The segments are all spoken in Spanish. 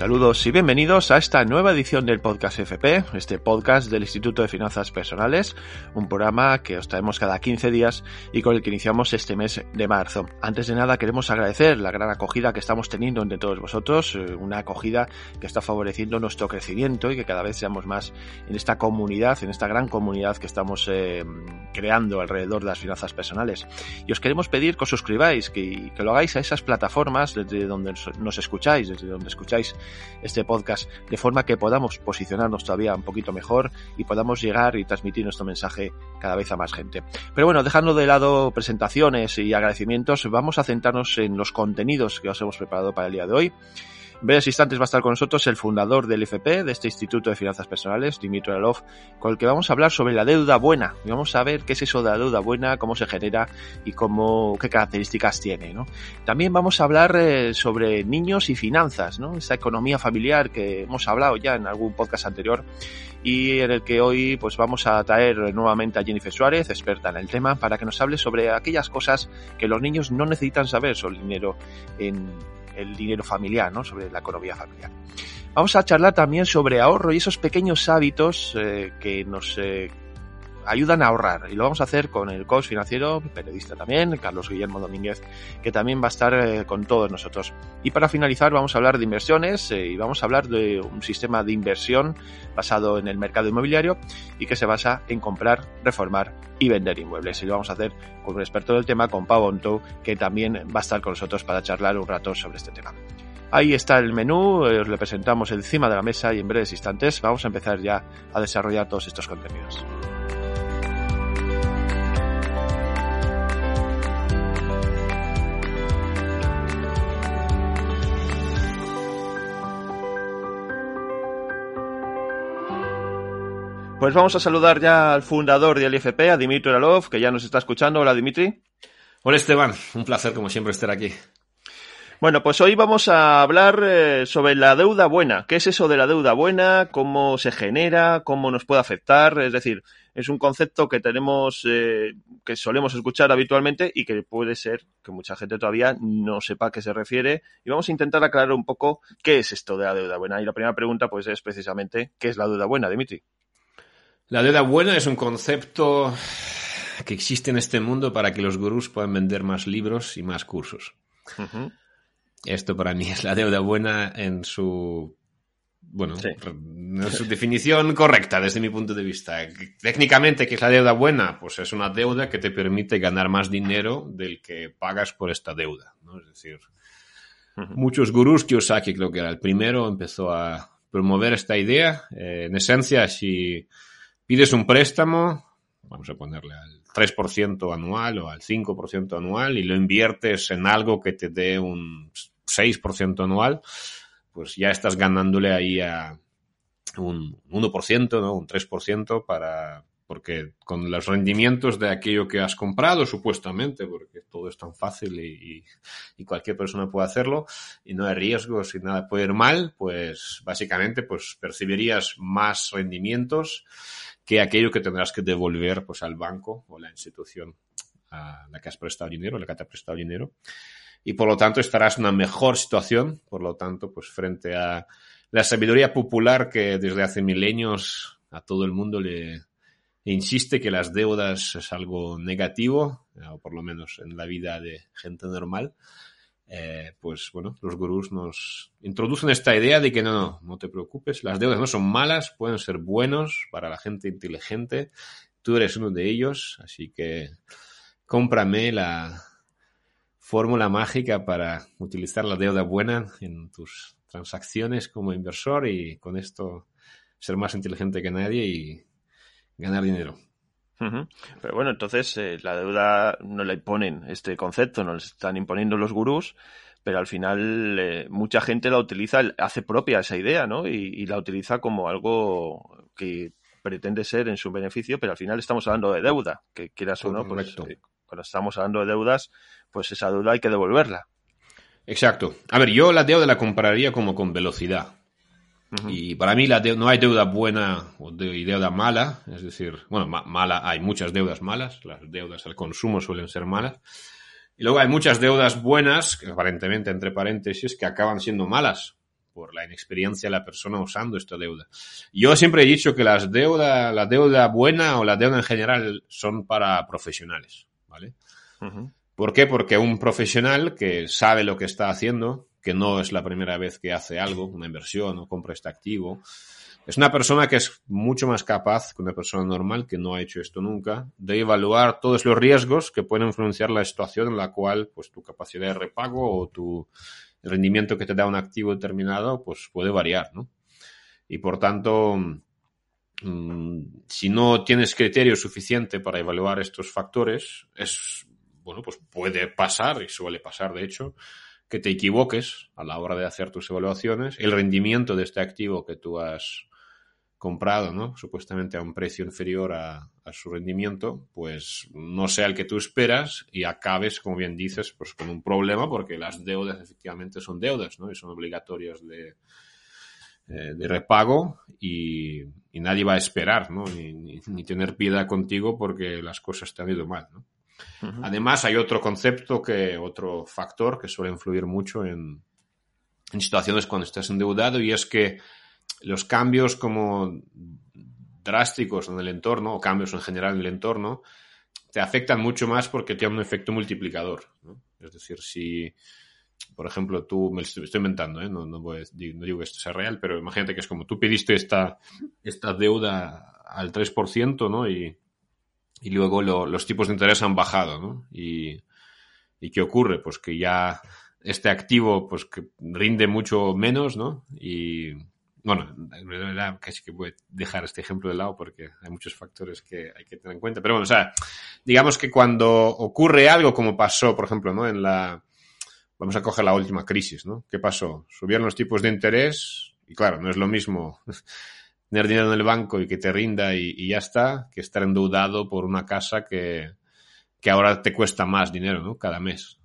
Saludos y bienvenidos a esta nueva edición del podcast FP, este podcast del Instituto de Finanzas Personales, un programa que os traemos cada 15 días y con el que iniciamos este mes de marzo. Antes de nada queremos agradecer la gran acogida que estamos teniendo entre todos vosotros, eh, una acogida que está favoreciendo nuestro crecimiento y que cada vez seamos más en esta comunidad, en esta gran comunidad que estamos eh, creando alrededor de las finanzas personales. Y os queremos pedir que os suscribáis, que, que lo hagáis a esas plataformas desde donde nos escucháis, desde donde escucháis este podcast, de forma que podamos posicionarnos todavía un poquito mejor y podamos llegar y transmitir nuestro mensaje cada vez a más gente. Pero bueno, dejando de lado presentaciones y agradecimientos, vamos a centrarnos en los contenidos que os hemos preparado para el día de hoy. Breves instantes va a estar con nosotros el fundador del IFP, de este Instituto de Finanzas Personales, Dimitri Alov, con el que vamos a hablar sobre la deuda buena. Y vamos a ver qué es eso de la deuda buena, cómo se genera y cómo, qué características tiene. ¿no? También vamos a hablar eh, sobre niños y finanzas, ¿no? esa economía familiar que hemos hablado ya en algún podcast anterior y en el que hoy pues vamos a traer nuevamente a Jennifer Suárez, experta en el tema, para que nos hable sobre aquellas cosas que los niños no necesitan saber sobre el dinero en el dinero familiar, ¿no? sobre la economía familiar. Vamos a charlar también sobre ahorro y esos pequeños hábitos eh, que nos eh, ayudan a ahorrar. Y lo vamos a hacer con el coach financiero, periodista también, Carlos Guillermo Domínguez, que también va a estar eh, con todos nosotros. Y para finalizar vamos a hablar de inversiones y vamos a hablar de un sistema de inversión basado en el mercado inmobiliario y que se basa en comprar, reformar y vender inmuebles. Y lo vamos a hacer con un experto del tema, con Pau Onto, que también va a estar con nosotros para charlar un rato sobre este tema. Ahí está el menú, os lo presentamos encima de la mesa y en breves instantes vamos a empezar ya a desarrollar todos estos contenidos. Pues vamos a saludar ya al fundador del IFP, a Dimitri Alov, que ya nos está escuchando. Hola, Dimitri. Hola, Esteban. Un placer, como siempre, estar aquí. Bueno, pues hoy vamos a hablar eh, sobre la deuda buena. ¿Qué es eso de la deuda buena? ¿Cómo se genera? ¿Cómo nos puede afectar? Es decir, es un concepto que tenemos, eh, que solemos escuchar habitualmente y que puede ser que mucha gente todavía no sepa a qué se refiere. Y vamos a intentar aclarar un poco qué es esto de la deuda buena. Y la primera pregunta, pues, es precisamente, ¿qué es la deuda buena, Dimitri? La deuda buena es un concepto que existe en este mundo para que los gurús puedan vender más libros y más cursos. Esto para mí es la deuda buena en su bueno, en su definición correcta desde mi punto de vista. Técnicamente, ¿qué es la deuda buena? Pues es una deuda que te permite ganar más dinero del que pagas por esta deuda. ¿no? Es decir, muchos gurús, Kiyosaki creo que era el primero, empezó a promover esta idea. Eh, en esencia, si pides un préstamo, vamos a ponerle al 3% anual o al 5% anual y lo inviertes en algo que te dé un 6% anual, pues ya estás ganándole ahí a un 1%, ¿no? un 3% para, porque con los rendimientos de aquello que has comprado, supuestamente, porque todo es tan fácil y, y, cualquier persona puede hacerlo, y no hay riesgos y nada puede ir mal, pues básicamente pues percibirías más rendimientos que aquello que tendrás que devolver pues, al banco o la institución a la que has prestado dinero, a la que te ha prestado dinero. Y por lo tanto estarás en una mejor situación, por lo tanto, pues frente a la sabiduría popular que desde hace milenios a todo el mundo le insiste que las deudas es algo negativo, o por lo menos en la vida de gente normal, eh, pues bueno, los gurús nos introducen esta idea de que no, no, no te preocupes, las deudas no son malas, pueden ser buenos para la gente inteligente, tú eres uno de ellos, así que cómprame la fórmula mágica para utilizar la deuda buena en tus transacciones como inversor y con esto ser más inteligente que nadie y ganar dinero. Pero bueno, entonces eh, la deuda no la imponen este concepto, no le están imponiendo los gurús, pero al final eh, mucha gente la utiliza, hace propia esa idea, ¿no? Y, la utiliza como algo que pretende ser en su beneficio, pero al final estamos hablando de deuda, que quieras o no, pues eh, cuando estamos hablando de deudas, pues esa deuda hay que devolverla. Exacto. A ver, yo la deuda la compararía como con velocidad. Y para mí la no hay deuda buena o de deuda mala, es decir, bueno, mala, hay muchas deudas malas, las deudas al consumo suelen ser malas. Y luego hay muchas deudas buenas, que aparentemente entre paréntesis, que acaban siendo malas. por la inexperiencia de la persona usando esta deuda. Yo siempre he dicho que las deuda, la deuda buena o la deuda en general son para profesionales, ¿vale? ¿Por qué? Porque un profesional que sabe lo que está haciendo, que no es la primera vez que hace algo, una inversión o compra este activo, es una persona que es mucho más capaz que una persona normal que no ha hecho esto nunca de evaluar todos los riesgos que pueden influenciar la situación en la cual pues tu capacidad de repago o tu rendimiento que te da un activo determinado pues puede variar, ¿no? Y por tanto, mm, si no tienes criterio suficiente para evaluar estos factores, es bueno, pues puede pasar y suele pasar de hecho que te equivoques a la hora de hacer tus evaluaciones, el rendimiento de este activo que tú has comprado, ¿no? Supuestamente a un precio inferior a, su rendimiento, pues no sea el que tú esperas y acabes, como bien dices, pues con un problema porque las deudas efectivamente son deudas, ¿no? Y son obligatorias de, eh, de repago y, nadie va a esperar, ¿no? Ni, tener piedad contigo porque las cosas te han ido mal, ¿no? Además, hay otro concepto que, otro factor que suele influir mucho en, situaciones cuando estás endeudado y es que los cambios como drásticos en el entorno, o cambios en general en el entorno, te afectan mucho más porque tienen un efecto multiplicador. Es decir, si, por ejemplo, tú, me estoy, inventando, ¿eh? no, no, digo que esto sea real, pero imagínate que es como tú pediste esta, esta deuda al 3%, ¿no? Y, y luego los tipos de interés han bajado, ¿no? Y, ¿Y qué ocurre? Pues que ya este activo, pues que rinde mucho menos, ¿no? Y, bueno, en realidad casi que voy a dejar este ejemplo de lado porque hay muchos factores que hay que tener en cuenta. Pero bueno, o sea, digamos que cuando ocurre algo como pasó, por ejemplo, ¿no? En la, vamos a coger la última crisis, ¿no? ¿Qué pasó? Subieron los tipos de interés y claro, no es lo mismo tener dinero en el banco y que te rinda y, y ya está, que estar endeudado por una casa que, que ahora te cuesta más dinero, ¿no? Cada mes.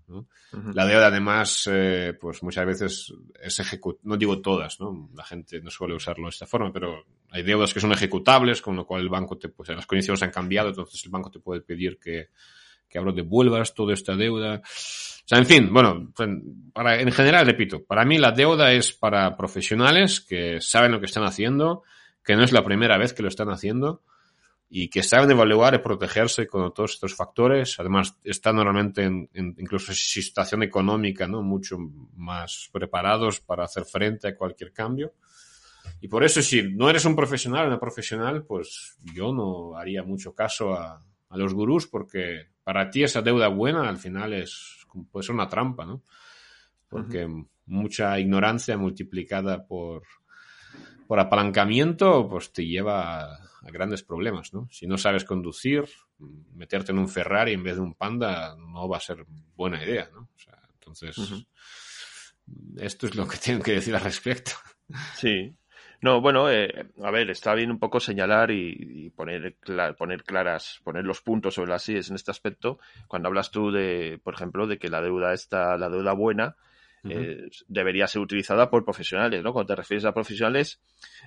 La deuda, además, eh, pues muchas veces es ejecutada, no digo todas, ¿no? La gente no suele usarlo de esta forma, pero hay deudas que son ejecutables, con lo cual el banco te, pues las condiciones han cambiado, entonces el banco te puede pedir que, que ahora devuelvas toda esta deuda. O sea, en fin, bueno, pues, para, en general, repito, para mí la deuda es para profesionales que saben lo que están haciendo, que no es la primera vez que lo están haciendo, y que saben evaluar y protegerse con todos estos factores. Además, están normalmente en, incluso en situación económica, ¿no? Mucho más preparados para hacer frente a cualquier cambio. Y por eso, si no eres un profesional, una profesional, pues yo no haría mucho caso a, a los gurús porque para ti esa deuda buena al final es puede ser una trampa, ¿no? Porque mucha ignorancia multiplicada por, por apalancamiento, pues te lleva a grandes problemas, ¿no? Si no sabes conducir, meterte en un Ferrari en vez de un Panda no va a ser buena idea, ¿no? O sea, entonces, esto es lo que tengo que decir al respecto. Sí. No, bueno, eh, a ver, está bien un poco señalar y, poner, poner claras, poner los puntos sobre las IES en este aspecto. Cuando hablas tú de, por ejemplo, de que la deuda está, la deuda buena, eh, debería ser utilizada por profesionales, ¿no? Cuando te refieres a profesionales,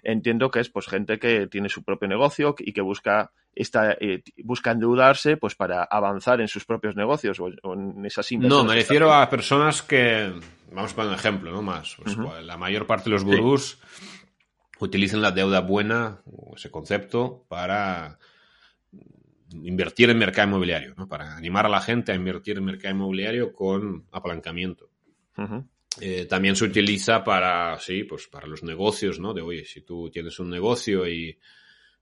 entiendo que es pues gente que tiene su propio negocio y que busca esta, eh, busca endeudarse pues para avanzar en sus propios negocios o, en esas inversiones. No, me refiero a personas que, vamos a poner un ejemplo, ¿no? Más, pues, la mayor parte de los gurús utilizan la deuda buena, ese concepto, para invertir en mercado inmobiliario, ¿no? Para animar a la gente a invertir en mercado inmobiliario con apalancamiento. Eh, también se utiliza para, sí, pues para los negocios, ¿no? De, oye, si tú tienes un negocio y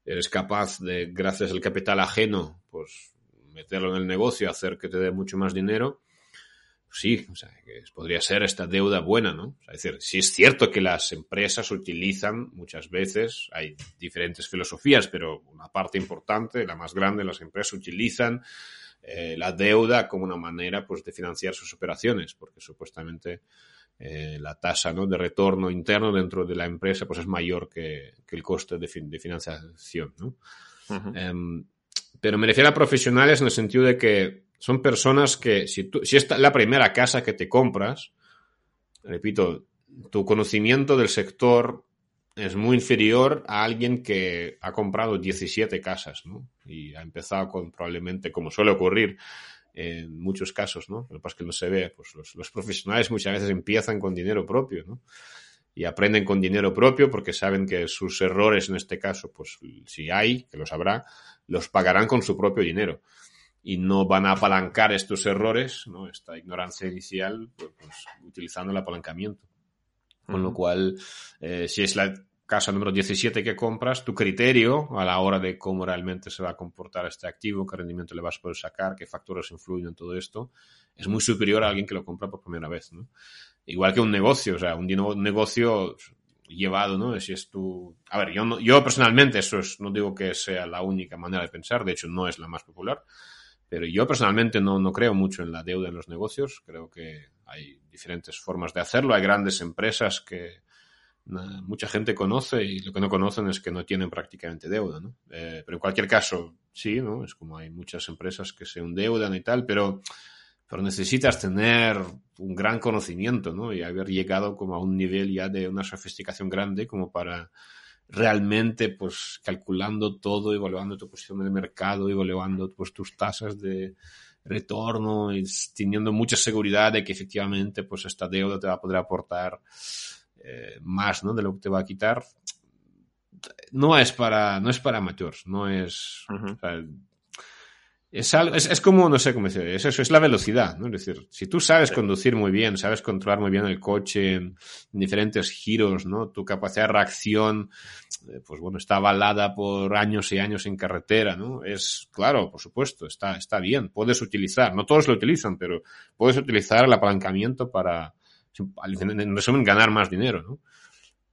eres capaz de, gracias al capital ajeno, pues meterlo en el negocio, hacer que te dé mucho más dinero, sí, o sea, que podría ser esta deuda buena, ¿no? es decir, sí es cierto que las empresas utilizan muchas veces, hay diferentes filosofías, pero una parte importante, la más grande, las empresas utilizan eh, la deuda como una manera pues, de financiar sus operaciones, porque supuestamente eh, la tasa ¿no? de retorno interno dentro de la empresa pues, es mayor que, el coste de, financiación. ¿no? Em, pero me refiero a profesionales en el sentido de que son personas que, si, tú, si esta es la primera casa que te compras, repito, tu conocimiento del sector es muy inferior a alguien que ha comprado 17 casas, ¿no? Y ha empezado con probablemente, como suele ocurrir en muchos casos, ¿no? Lo que pasa es que no se ve, pues los, profesionales muchas veces empiezan con dinero propio, ¿no? y aprenden con dinero propio porque saben que sus errores en este caso, pues si hay, que los habrá, los pagarán con su propio dinero y no van a apalancar estos errores, ¿no? esta ignorancia inicial, pues, utilizando el apalancamiento. Con lo cual, eh, si es la casa número 17 que compras, tu criterio a la hora de cómo realmente se va a comportar este activo, qué rendimiento le vas a poder sacar, qué factores influyen en todo esto, es muy superior a alguien que lo compra por primera vez. ¿no? Igual que un negocio, o sea, un negocio llevado, ¿no? Si es tu... A ver, yo, yo personalmente, eso es, no digo que sea la única manera de pensar, de hecho no es la más popular, pero yo personalmente no, no creo mucho en la deuda en los negocios. Creo que hay diferentes formas de hacerlo. Hay grandes empresas que mucha gente conoce y lo que no conocen es que no tienen prácticamente deuda, ¿no? Eh, pero en cualquier caso, sí, ¿no? Es como hay muchas empresas que se endeudan y tal, pero, pero necesitas tener un gran conocimiento, ¿no? Y haber llegado como a un nivel ya de una sofisticación grande como para realmente pues calculando todo, evaluando tu posición el mercado, evaluando pues tus tasas de retorno teniendo mucha seguridad de que efectivamente pues esta deuda te va a poder aportar eh, más ¿no? de lo que te va a quitar no es para no es para amateurs no es es, es, como, no sé cómo decir, es eso, es la velocidad, ¿no? Es decir, si tú sabes conducir muy bien, sabes controlar muy bien el coche en, diferentes giros, ¿no? Tu capacidad de reacción, eh, pues bueno, está avalada por años y años en carretera, ¿no? Es, claro, por supuesto, está, está bien, puedes utilizar, no todos lo utilizan, pero puedes utilizar el apalancamiento para, en resumen, ganar más dinero, ¿no?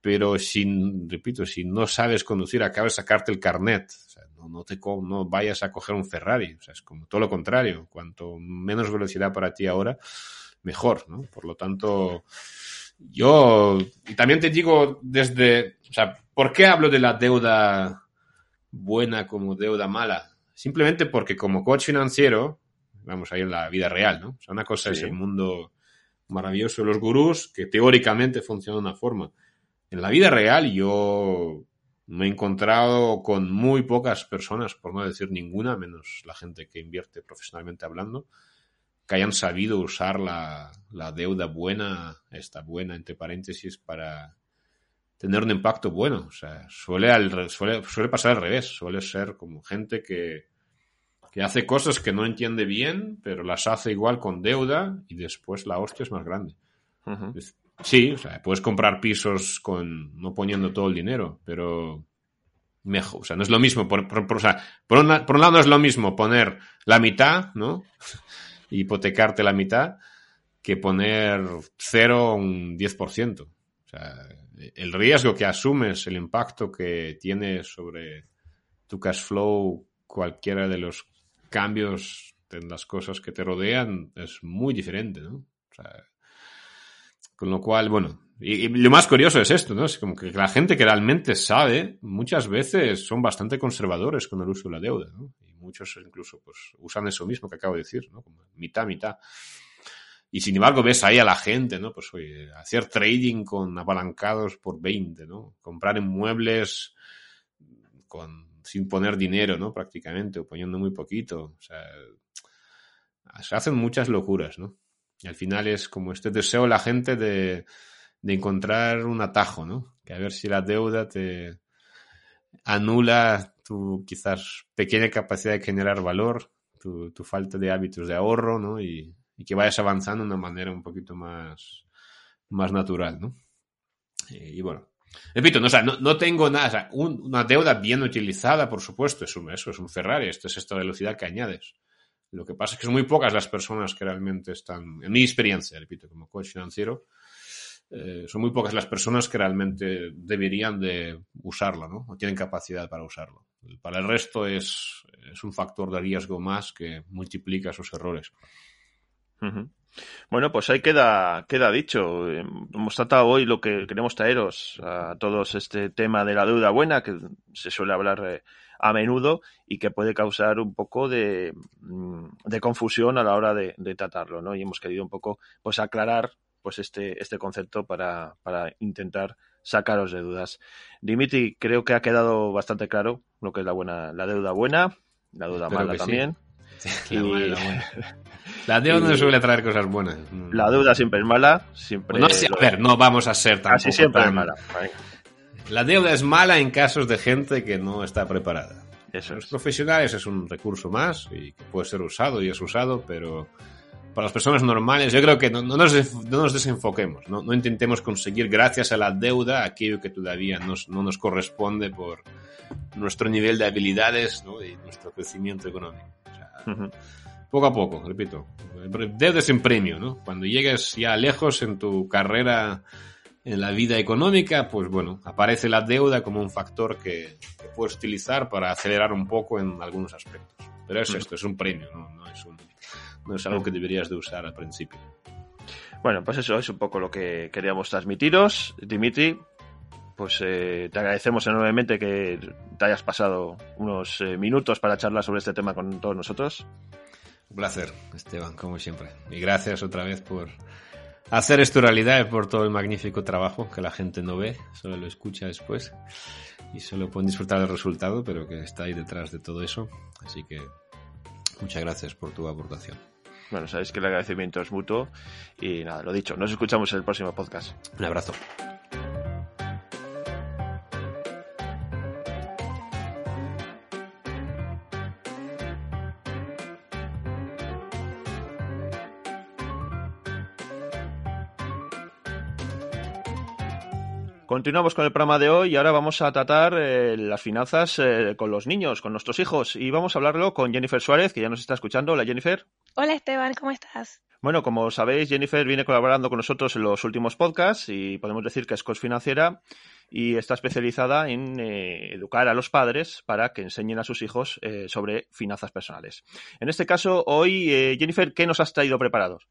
Pero si, repito, si no sabes conducir, acabas de sacarte el carnet. O sea, no, no, te, no vayas a coger un Ferrari. O sea, es como todo lo contrario. Cuanto menos velocidad para ti ahora, mejor, ¿no? Por lo tanto, yo, y también te digo desde, o sea, ¿por qué hablo de la deuda buena como deuda mala? Simplemente porque como coach financiero, vamos a ir en la vida real, ¿no? O sea, una cosa es el mundo maravilloso de los gurús, que teóricamente funciona de una forma en la vida real yo me he encontrado con muy pocas personas, por no decir ninguna, menos la gente que invierte profesionalmente hablando, que hayan sabido usar la, deuda buena, esta buena entre paréntesis, para tener un impacto bueno. O sea, suele, suele, suele pasar al revés, suele ser como gente que, que hace cosas que no entiende bien, pero las hace igual con deuda y después la hostia es más grande. Sí, o sea, puedes comprar pisos con no poniendo todo el dinero, pero mejor, o sea, no es lo mismo, por, por, o sea, por, un lado no es lo mismo poner la mitad, ¿no? Hipotecarte la mitad, que poner cero un 10%. O sea, el riesgo que asumes, el impacto que tiene sobre tu cash flow, cualquiera de los cambios en las cosas que te rodean, es muy diferente, ¿no? O sea, con lo cual, bueno, y, lo más curioso es esto, ¿no? Es como que la gente que realmente sabe, muchas veces son bastante conservadores con el uso de la deuda, ¿no? Y muchos incluso pues usan eso mismo que acabo de decir, ¿no? Como mitad, mitad. Y sin embargo ves ahí a la gente, ¿no? Pues oye, hacer trading con apalancados por 20, ¿no? Comprar inmuebles con, sin poner dinero, ¿no? Prácticamente, o poniendo muy poquito. O sea, se hacen muchas locuras, ¿no? Y al final es como este deseo de la gente de, encontrar un atajo, ¿no? Que a ver si la deuda te anula tu quizás pequeña capacidad de generar valor, tu, falta de hábitos de ahorro, ¿no? Y, que vayas avanzando de una manera un poquito más, más natural, ¿no? Y, bueno, repito, no, no, tengo nada, una deuda bien utilizada, por supuesto, es un, eso es un Ferrari, esto es esta velocidad que añades. Lo que pasa es que son muy pocas las personas que realmente están, en mi experiencia, repito, como coach financiero, eh, son muy pocas las personas que realmente deberían de usarlo, ¿no? O tienen capacidad para usarlo. Para el resto es, es un factor de riesgo más que multiplica sus errores. Bueno, pues ahí queda, queda dicho. Hemos tratado hoy lo que queremos traeros a todos este tema de la deuda buena, que se suele hablar eh, a menudo y que puede causar un poco de, mm, de confusión a la hora de, tratarlo, ¿no? Y hemos querido un poco, pues, aclarar, pues, este, este concepto para, para intentar sacaros de dudas. Dimitri, creo que ha quedado bastante claro lo que es la buena, la deuda buena, la deuda mala también. la, deuda no suele traer cosas buenas. La deuda siempre es mala. Siempre no, a ver, no vamos a ser tan. Casi siempre es mala. La deuda es mala en casos de gente que no está preparada. Eso Los profesionales es un recurso más y que puede ser usado y es usado, pero para las personas normales yo creo que no, nos, desenfoquemos, ¿no? intentemos conseguir gracias a la deuda aquello que todavía no nos corresponde por nuestro nivel de habilidades y nuestro crecimiento económico. Poco a poco, repito. Deuda es en premio, ¿no? Cuando llegues ya lejos en tu carrera en la vida económica, pues bueno, aparece la deuda como un factor que, puedes utilizar para acelerar un poco en algunos aspectos. Pero es esto, es un premio, ¿no? es, no es algo que deberías de usar al principio. Bueno, pues eso es un poco lo que queríamos transmitiros. Dimitri, pues eh, te agradecemos enormemente que te hayas pasado unos eh, minutos para charlar sobre este tema con todos nosotros. Un placer, Esteban, como siempre. Y gracias otra vez por hacer esto realidad por todo el magnífico trabajo que la gente no ve, solo lo escucha después y solo pueden disfrutar del resultado, pero que está ahí detrás de todo eso. Así que muchas gracias por tu aportación. Bueno, sabéis que el agradecimiento es mutuo y nada, lo dicho, nos escuchamos en el próximo podcast. Un abrazo. Continuamos con el programa de hoy y ahora vamos a tratar eh, las finanzas eh, con los niños, con nuestros hijos. Y vamos a hablarlo con Jennifer Suárez, que ya nos está escuchando. Hola, Jennifer. Hola, Esteban, ¿cómo estás? Bueno, como sabéis, Jennifer viene colaborando con nosotros en los últimos podcasts y podemos decir que es coach financiera y está especializada en eh, educar a los padres para que enseñen a sus hijos sobre finanzas personales. En este caso, hoy, Jennifer, ¿qué nos has traído preparados?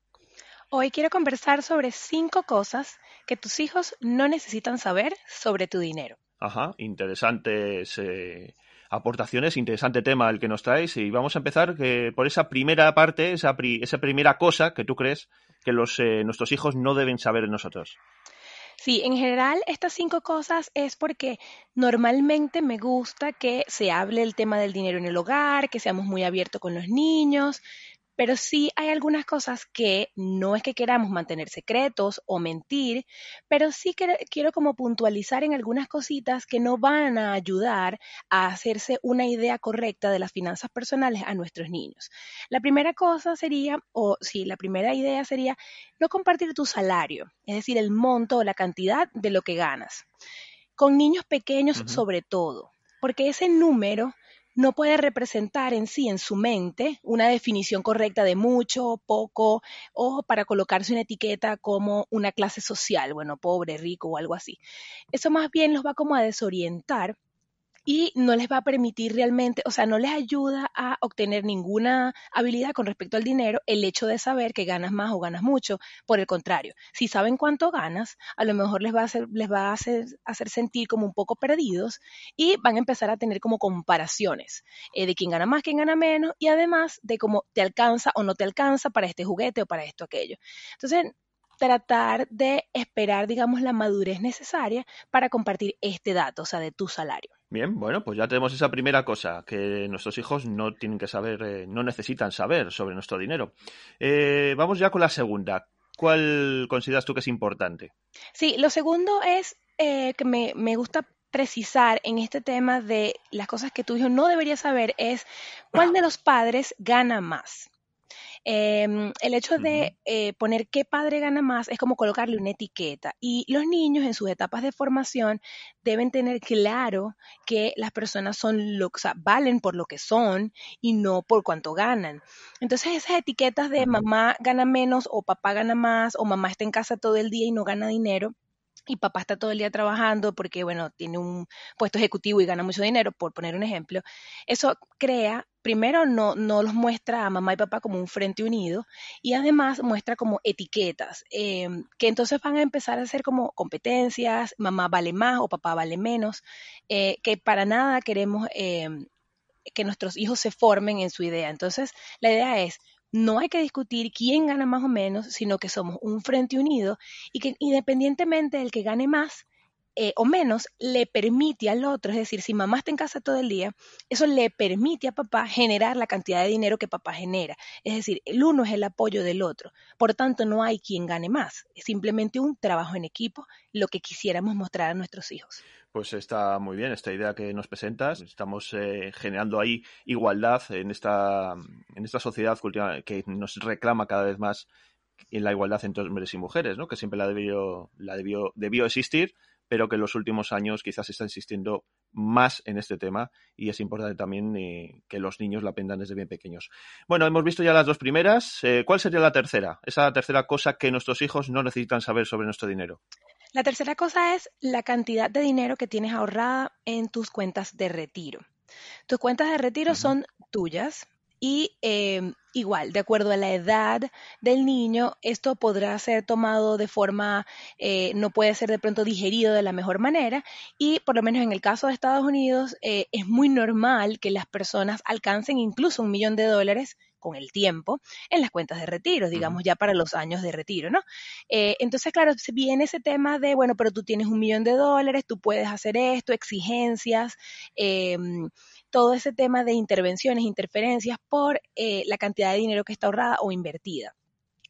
Hoy quiero conversar sobre cinco cosas que tus hijos no necesitan saber sobre tu dinero. Ajá, interesantes eh, aportaciones, interesante tema el que nos traes y vamos a empezar eh, por esa primera parte, esa, esa, primera cosa que tú crees que los, eh, nuestros hijos no deben saber de nosotros. Sí, en general estas cinco cosas es porque normalmente me gusta que se hable el tema del dinero en el hogar, que seamos muy abiertos con los niños, pero sí hay algunas cosas que no es que queramos mantener secretos o mentir, pero sí quiero como puntualizar en algunas cositas que no van a ayudar a hacerse una idea correcta de las finanzas personales a nuestros niños. La primera cosa sería, o sí, la primera idea sería no compartir tu salario, es decir, el monto o la cantidad de lo que ganas. Con niños pequeños sobre todo, porque ese número no puede representar en sí, en su mente, una definición correcta de mucho, poco, o para colocarse una etiqueta como una clase social, bueno, pobre, rico o algo así. Eso más bien los va como a desorientar y no les va a permitir realmente, o sea, no les ayuda a obtener ninguna habilidad con respecto al dinero el hecho de saber que ganas más o ganas mucho. Por el contrario, si saben cuánto ganas, a lo mejor les va a hacer, les va a hacer, hacer sentir como un poco perdidos y van a empezar a tener como comparaciones eh, de quién gana más, quién gana menos y además de cómo te alcanza o no te alcanza para este juguete o para esto aquello. Entonces, tratar de esperar, digamos, la madurez necesaria para compartir este dato, o sea, de tu salario. Bien, bueno, pues ya tenemos esa primera cosa, que nuestros hijos no tienen que saber, eh, no necesitan saber sobre nuestro dinero. Eh, vamos ya con la segunda. ¿Cuál consideras tú que es importante? Sí, lo segundo es eh, que me, me gusta precisar en este tema de las cosas que tu hijo no debería saber es cuál de los padres gana más. Em, el hecho de eh, poner qué padre gana más es como colocarle una etiqueta. Y los niños en sus etapas de formación deben tener claro que las personas son lo, o valen por lo que son y no por cuánto ganan. Entonces esas etiquetas de mamá gana menos o papá gana más o mamá está en casa todo el día y no gana dinero, y papá está todo el día trabajando porque, bueno, tiene un puesto ejecutivo y gana mucho dinero, por poner un ejemplo, eso crea, primero no, no los muestra a mamá y papá como un frente unido y además muestra como etiquetas, em, que entonces van a empezar a hacer como competencias, mamá vale más o papá vale menos, eh, que para nada queremos em, que nuestros hijos se formen en su idea. Entonces, la idea es no hay que discutir quién gana más o menos, sino que somos un frente unido y que independientemente del que gane más, eh, o menos le permite al otro, es decir, si mamá está en casa todo el día, eso le permite a papá generar la cantidad de dinero que papá genera. Es decir, el uno es el apoyo del otro. Por tanto, no hay quien gane más. Es simplemente un trabajo en equipo, lo que quisiéramos mostrar a nuestros hijos. Pues está muy bien esta idea que nos presentas. Estamos eh, generando ahí igualdad en esta, en esta sociedad que nos reclama cada vez más en la igualdad entre hombres y mujeres, ¿no? que siempre la debió, la debió, debió existir, pero que en los últimos años quizás se está insistiendo más en este tema y es importante también eh, que los niños la aprendan desde bien pequeños. Bueno, hemos visto ya las dos primeras. Eh, ¿Cuál sería la tercera? Esa tercera cosa que nuestros hijos no necesitan saber sobre nuestro dinero. La tercera cosa es la cantidad de dinero que tienes ahorrada en tus cuentas de retiro. Tus cuentas de retiro son tuyas, y em, igual, de acuerdo a la edad del niño, esto podrá ser tomado de forma, eh, no puede ser de pronto digerido de la mejor manera y por lo menos en el caso de Estados Unidos eh, es muy normal que las personas alcancen incluso un millón de dólares con el tiempo en las cuentas de retiro, digamos, ya para los años de retiro, ¿no? Eh, entonces, claro, viene ese tema de, bueno, pero tú tienes un millón de dólares, tú puedes hacer esto, exigencias, em, todo ese tema de intervenciones, interferencias por eh, la cantidad de dinero que está ahorrada o invertida.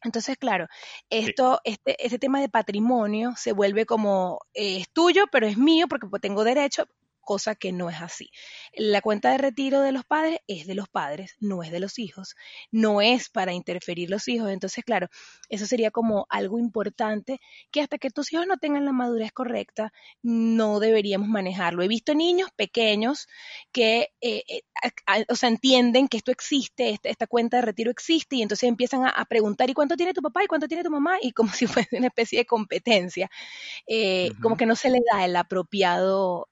Entonces, claro, esto, este, ese tema de patrimonio se vuelve como eh, es tuyo, pero es mío porque pues, tengo derecho, cosa que no es así. La cuenta de retiro de los padres es de los padres, no es de los hijos, no es para interferir los hijos. Entonces, claro, eso sería como algo importante que hasta que tus hijos no tengan la madurez correcta, no deberíamos manejarlo. He visto niños pequeños que, eh, eh, o sea, entienden que esto existe, esta, esta, cuenta de retiro existe y entonces empiezan a, preguntar, ¿y cuánto tiene tu papá? ¿Y cuánto tiene tu mamá? Y como si fuese una especie de competencia, eh, como que no se le da el apropiado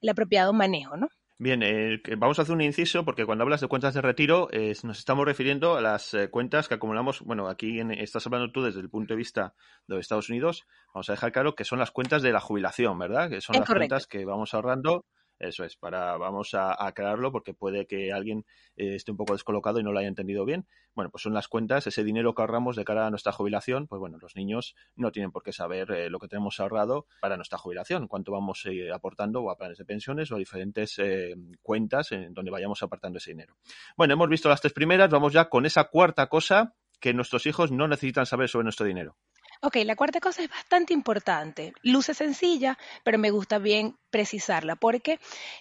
el apropiado manejo, ¿no? Bien, eh, vamos a hacer un inciso porque cuando hablas de cuentas de retiro eh, nos estamos refiriendo a las eh, cuentas que acumulamos, bueno, aquí estás hablando tú desde el punto de vista de Estados Unidos, vamos a dejar claro que son las cuentas de la jubilación, ¿verdad? Que son las cuentas que vamos ahorrando eso es, para vamos a, aclararlo porque puede que alguien eh, esté un poco descolocado y no lo haya entendido bien. Bueno, pues son las cuentas, ese dinero que ahorramos de cara a nuestra jubilación, pues bueno, los niños no tienen por qué saber eh, lo que tenemos ahorrado para nuestra jubilación, cuánto vamos eh, aportando o a planes de pensiones o a diferentes cuentas en donde vayamos apartando ese dinero. Bueno, hemos visto las tres primeras, vamos ya con esa cuarta cosa que nuestros hijos no necesitan saber sobre nuestro dinero. Ok, la cuarta cosa es bastante importante. Luce sencilla, pero me gusta bien precisarla porque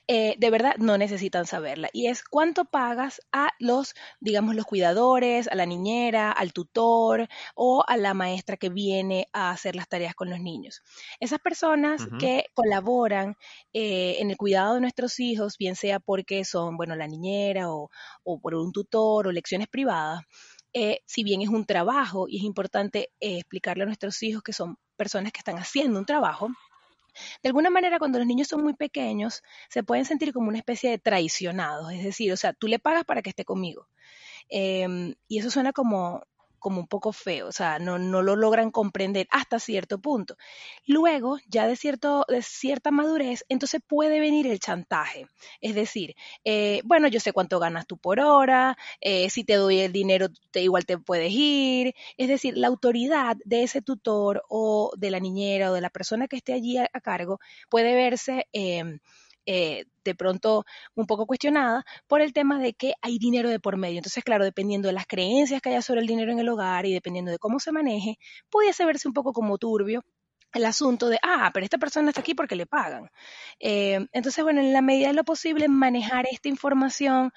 eh, de verdad no necesitan saberla. Y es cuánto pagas a los, digamos, los cuidadores, a la niñera, al tutor o a la maestra que viene a hacer las tareas con los niños. Esas personas que colaboran eh, en el cuidado de nuestros hijos, bien sea porque son, bueno, la niñera o, o por un tutor o lecciones privadas, eh, si bien es un trabajo y es importante eh, explicarle a nuestros hijos que son personas que están haciendo un trabajo, de alguna manera cuando los niños son muy pequeños se pueden sentir como una especie de traicionados, es decir, o sea, tú le pagas para que esté conmigo. Em, y eso suena como, como un poco feo, o sea, no, no lo logran comprender hasta cierto punto. Luego, ya de, cierto, de cierta madurez, entonces puede venir el chantaje. Es decir, eh, bueno, yo sé cuánto ganas tú por hora, eh, si te doy el dinero, te, igual te puedes ir. Es decir, la autoridad de ese tutor o de la niñera o de la persona que esté allí a, cargo puede verse... Em, eh, de pronto un poco cuestionada por el tema de que hay dinero de por medio. Entonces, claro, dependiendo de las creencias que haya sobre el dinero en el hogar y dependiendo de cómo se maneje, pudiese verse un poco como turbio el asunto de, ah, pero esta persona está aquí porque le pagan. Eh, entonces, bueno, en la medida de lo posible, manejar esta información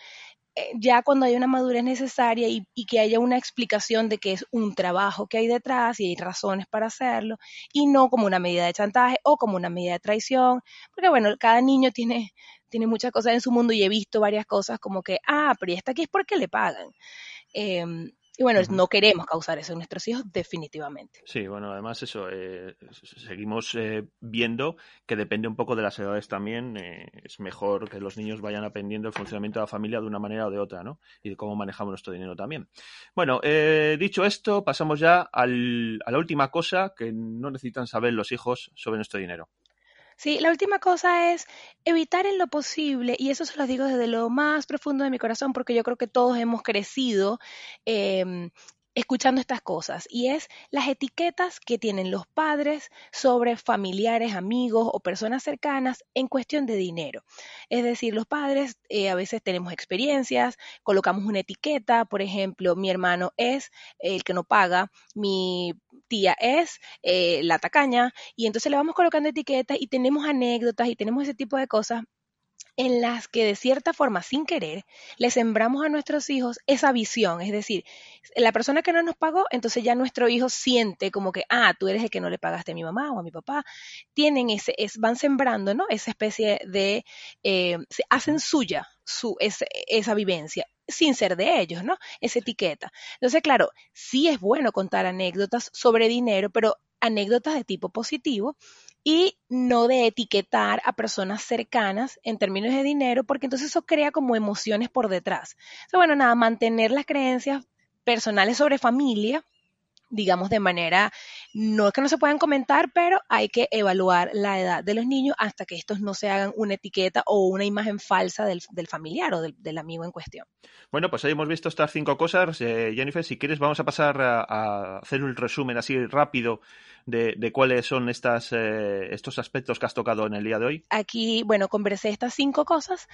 ya cuando hay una madurez necesaria y, que haya una explicación de que es un trabajo que hay detrás y hay razones para hacerlo, y no como una medida de chantaje o como una medida de traición, porque bueno, cada niño tiene, tiene muchas cosas en su mundo y he visto varias cosas como que, ah, pero esta aquí es porque le pagan. Em, y bueno, no queremos causar eso en nuestros hijos definitivamente. Sí, bueno, además eso, eh, seguimos eh, viendo que depende un poco de las edades también. Eh, es mejor que los niños vayan aprendiendo el funcionamiento de la familia de una manera o de otra, ¿no? Y de cómo manejamos nuestro dinero también. Bueno, dicho esto, pasamos ya al, a la última cosa que no necesitan saber los hijos sobre nuestro dinero. Sí, la última cosa es evitar en lo posible, y eso se lo digo desde lo más profundo de mi corazón, porque yo creo que todos hemos crecido em, escuchando estas cosas y es las etiquetas que tienen los padres sobre familiares, amigos o personas cercanas en cuestión de dinero. Es decir, los padres eh, a veces tenemos experiencias, colocamos una etiqueta, por ejemplo, mi hermano es el que no paga, mi tía es eh, la tacaña y entonces le vamos colocando etiquetas y tenemos anécdotas y tenemos ese tipo de cosas en las que de cierta forma, sin querer, le sembramos a nuestros hijos esa visión. Es decir, la persona que no nos pagó, entonces ya nuestro hijo siente como que, ah, tú eres el que no le pagaste a mi mamá o a mi papá. Tienen ese, es, van sembrando, ¿no? Esa especie de, eh, se hacen suya su, esa vivencia sin ser de ellos, ¿no? Esa etiqueta. Entonces, claro, sí es bueno contar anécdotas sobre dinero, pero anécdotas de tipo positivo y no de etiquetar a personas cercanas en términos de dinero, porque entonces eso crea como emociones por detrás. Entonces, bueno, nada, mantener las creencias personales sobre familia, digamos de manera, no es que no se puedan comentar, pero hay que evaluar la edad de los niños hasta que estos no se hagan una etiqueta o una imagen falsa del, familiar o del, amigo en cuestión. Bueno, pues ahí hemos visto estas cinco cosas. Eh, Jennifer, si quieres vamos a pasar a hacer un resumen así rápido de, cuáles son estas, eh, estos aspectos que has tocado en el día de hoy? Aquí, bueno, conversé estas cinco cosas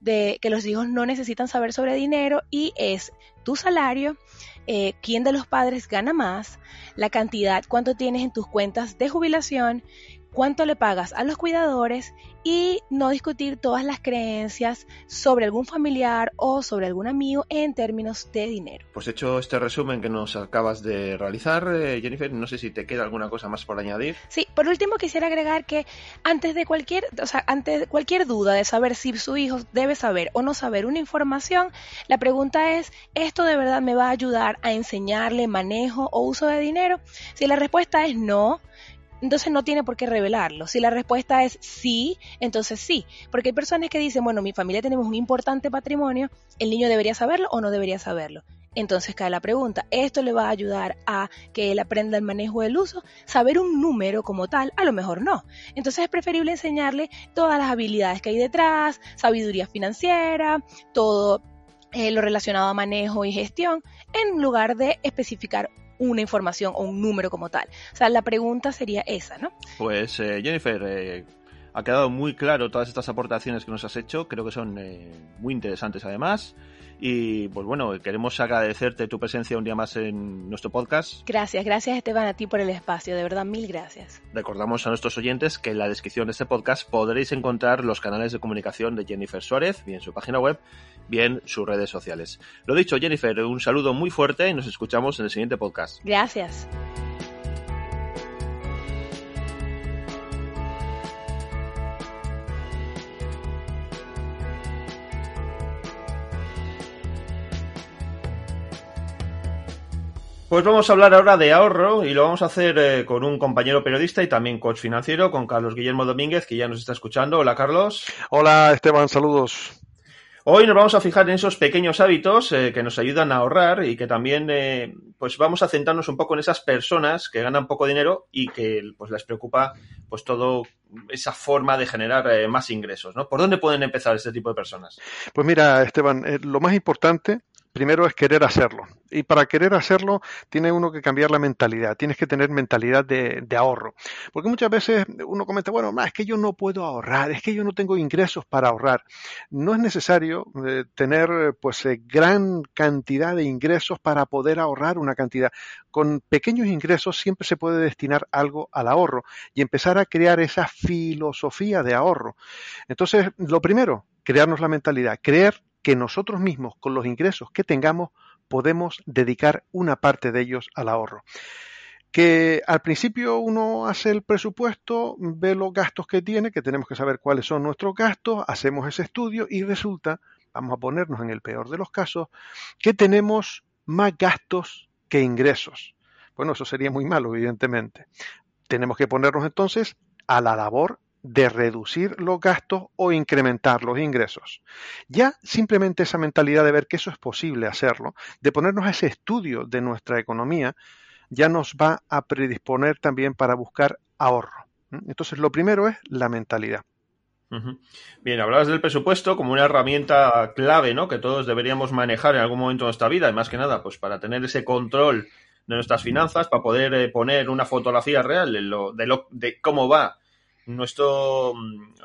de que los hijos no necesitan saber sobre dinero y es tu salario, eh, quién de los padres gana más, la cantidad, cuánto tienes en tus cuentas de jubilación, cuánto le pagas a los cuidadores y no discutir todas las creencias sobre algún familiar o sobre algún amigo en términos de dinero. Pues hecho este resumen que nos acabas de realizar, eh, Jennifer, no sé si te queda alguna cosa más por añadir. Sí, por último quisiera agregar que antes de cualquier, o sea, antes de cualquier duda de saber si su hijo debe saber o no saber una información, la pregunta es, ¿esto de verdad me va a ayudar a enseñarle manejo o uso de dinero? Si la respuesta es no, entonces no tiene por qué revelarlo. Si la respuesta es sí, entonces sí. Porque hay personas que dicen, bueno, mi familia tenemos un importante patrimonio, el niño debería saberlo o no debería saberlo. Entonces cae la pregunta, ¿esto le va a ayudar a que él aprenda el manejo del uso? Saber un número como tal, a lo mejor no. Entonces es preferible enseñarle todas las habilidades que hay detrás, sabiduría financiera, todo eh, lo relacionado a manejo y gestión, en lugar de especificar una información o un número como tal. O sea, la pregunta sería esa, ¿no? Pues eh, Jennifer, eh, ha quedado muy claro todas estas aportaciones que nos has hecho, creo que son eh, muy interesantes además. Y pues bueno, queremos agradecerte tu presencia un día más en nuestro podcast. Gracias, gracias Esteban a ti por el espacio, de verdad mil gracias. Recordamos a nuestros oyentes que en la descripción de este podcast podréis encontrar los canales de comunicación de Jennifer Suárez, bien su página web, bien sus redes sociales. Lo dicho, Jennifer, un saludo muy fuerte y nos escuchamos en el siguiente podcast. Gracias. Pues vamos a hablar ahora de ahorro y lo vamos a hacer eh, con un compañero periodista y también coach financiero, con Carlos Guillermo Domínguez, que ya nos está escuchando. Hola, Carlos. Hola, Esteban, saludos. Hoy nos vamos a fijar en esos pequeños hábitos eh, que nos ayudan a ahorrar y que también, eh, pues vamos a centrarnos un poco en esas personas que ganan poco dinero y que pues les preocupa pues todo esa forma de generar más ingresos, ¿no? ¿Por dónde pueden empezar este tipo de personas? Pues mira, Esteban, lo más importante primero es querer hacerlo. Y para querer hacerlo, tiene uno que cambiar la mentalidad. Tienes que tener mentalidad de, ahorro. Porque muchas veces uno comenta, bueno, es que yo no puedo ahorrar, es que yo no tengo ingresos para ahorrar. No es necesario eh, tener pues eh, gran cantidad de ingresos para poder ahorrar una cantidad. Con pequeños ingresos siempre se puede destinar algo al ahorro y empezar a crear esa filosofía de ahorro. Entonces, lo primero, crearnos la mentalidad, creer que nosotros mismos, con los ingresos que tengamos, podemos dedicar una parte de ellos al ahorro. Que al principio uno hace el presupuesto, ve los gastos que tiene, que tenemos que saber cuáles son nuestros gastos, hacemos ese estudio y resulta, vamos a ponernos en el peor de los casos, que tenemos más gastos que ingresos. Bueno, eso sería muy malo, evidentemente. Tenemos que ponernos entonces a la labor de reducir los gastos o incrementar los ingresos. Ya simplemente esa mentalidad de ver que eso es posible hacerlo, de ponernos a ese estudio de nuestra economía, ya nos va a predisponer también para buscar ahorro. Entonces, lo primero es la mentalidad. Bien, hablabas del presupuesto como una herramienta clave, ¿no? Que todos deberíamos manejar en algún momento de nuestra vida, y más que nada, pues para tener ese control de nuestras finanzas, para poder eh, poner una fotografía real de, lo, de, cómo va nuestro,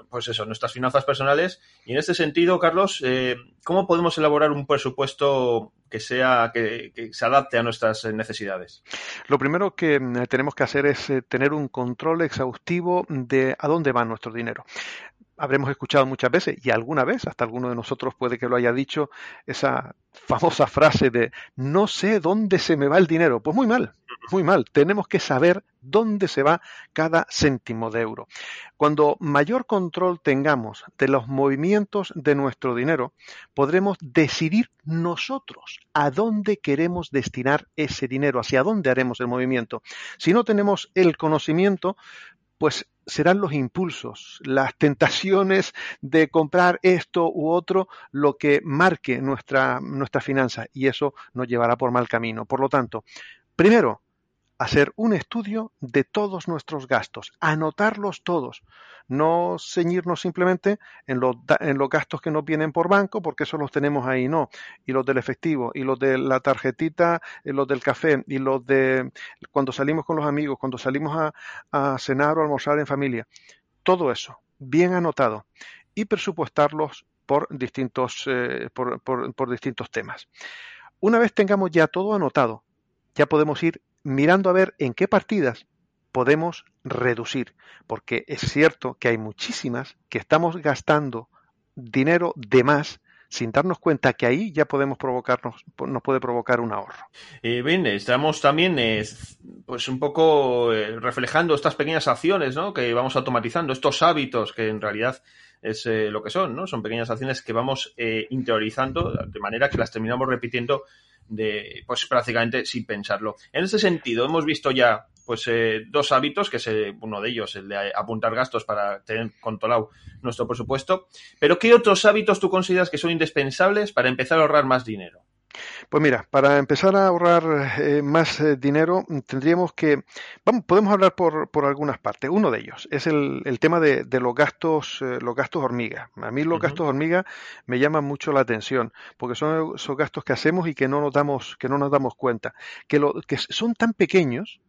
pues eso, nuestras finanzas personales. Y en este sentido, Carlos, eh, ¿cómo podemos elaborar un presupuesto que sea, que, que, se adapte a nuestras necesidades? Lo primero que mm, tenemos que hacer es eh, tener un control exhaustivo de a dónde va nuestro dinero habremos escuchado muchas veces, y alguna vez, hasta alguno de nosotros puede que lo haya dicho, esa famosa frase de no sé dónde se me va el dinero. Pues muy mal, muy mal. Tenemos que saber dónde se va cada céntimo de euro. Cuando mayor control tengamos de los movimientos de nuestro dinero, podremos decidir nosotros a dónde queremos destinar ese dinero, hacia dónde haremos el movimiento. Si no tenemos el conocimiento, pues serán los impulsos, las tentaciones de comprar esto u otro lo que marque nuestra, nuestra finanza y eso nos llevará por mal camino. Por lo tanto, primero, hacer un estudio de todos nuestros gastos, anotarlos todos, no ceñirnos simplemente en los, en los gastos que nos vienen por banco, porque eso los tenemos ahí, no, y los del efectivo, y los de la tarjetita, y los del café, y los de cuando salimos con los amigos, cuando salimos a, cenar o almorzar en familia, todo eso, bien anotado, y presupuestarlos por distintos, eh, por distintos temas. Una vez tengamos ya todo anotado, ya podemos ir mirando a ver en qué partidas podemos reducir, porque es cierto que hay muchísimas que estamos gastando dinero de más sin darnos cuenta que ahí ya podemos provocarnos, nos puede provocar un ahorro. Eh, bien, estamos también eh, pues un poco eh, reflejando estas pequeñas acciones ¿no? que vamos automatizando, estos hábitos que en realidad es lo que son, ¿no? Son pequeñas acciones que vamos interiorizando de manera que las terminamos repitiendo de, pues prácticamente sin pensarlo. En ese sentido, hemos visto ya pues eh, dos hábitos, que es uno de ellos, el de apuntar gastos para tener controlado nuestro presupuesto. Pero ¿qué otros hábitos tú consideras que son indispensables para empezar a ahorrar más dinero? Pues mira, para empezar a ahorrar eh, más eh, dinero tendríamos que, vamos, podemos hablar por, por, algunas partes. Uno de ellos es el, el tema de, de, los gastos, eh, los gastos hormiga. A mí los uh -huh. gastos hormiga me llaman mucho la atención porque son esos gastos que hacemos y que no nos damos, que no nos damos cuenta, que, lo, que son tan pequeños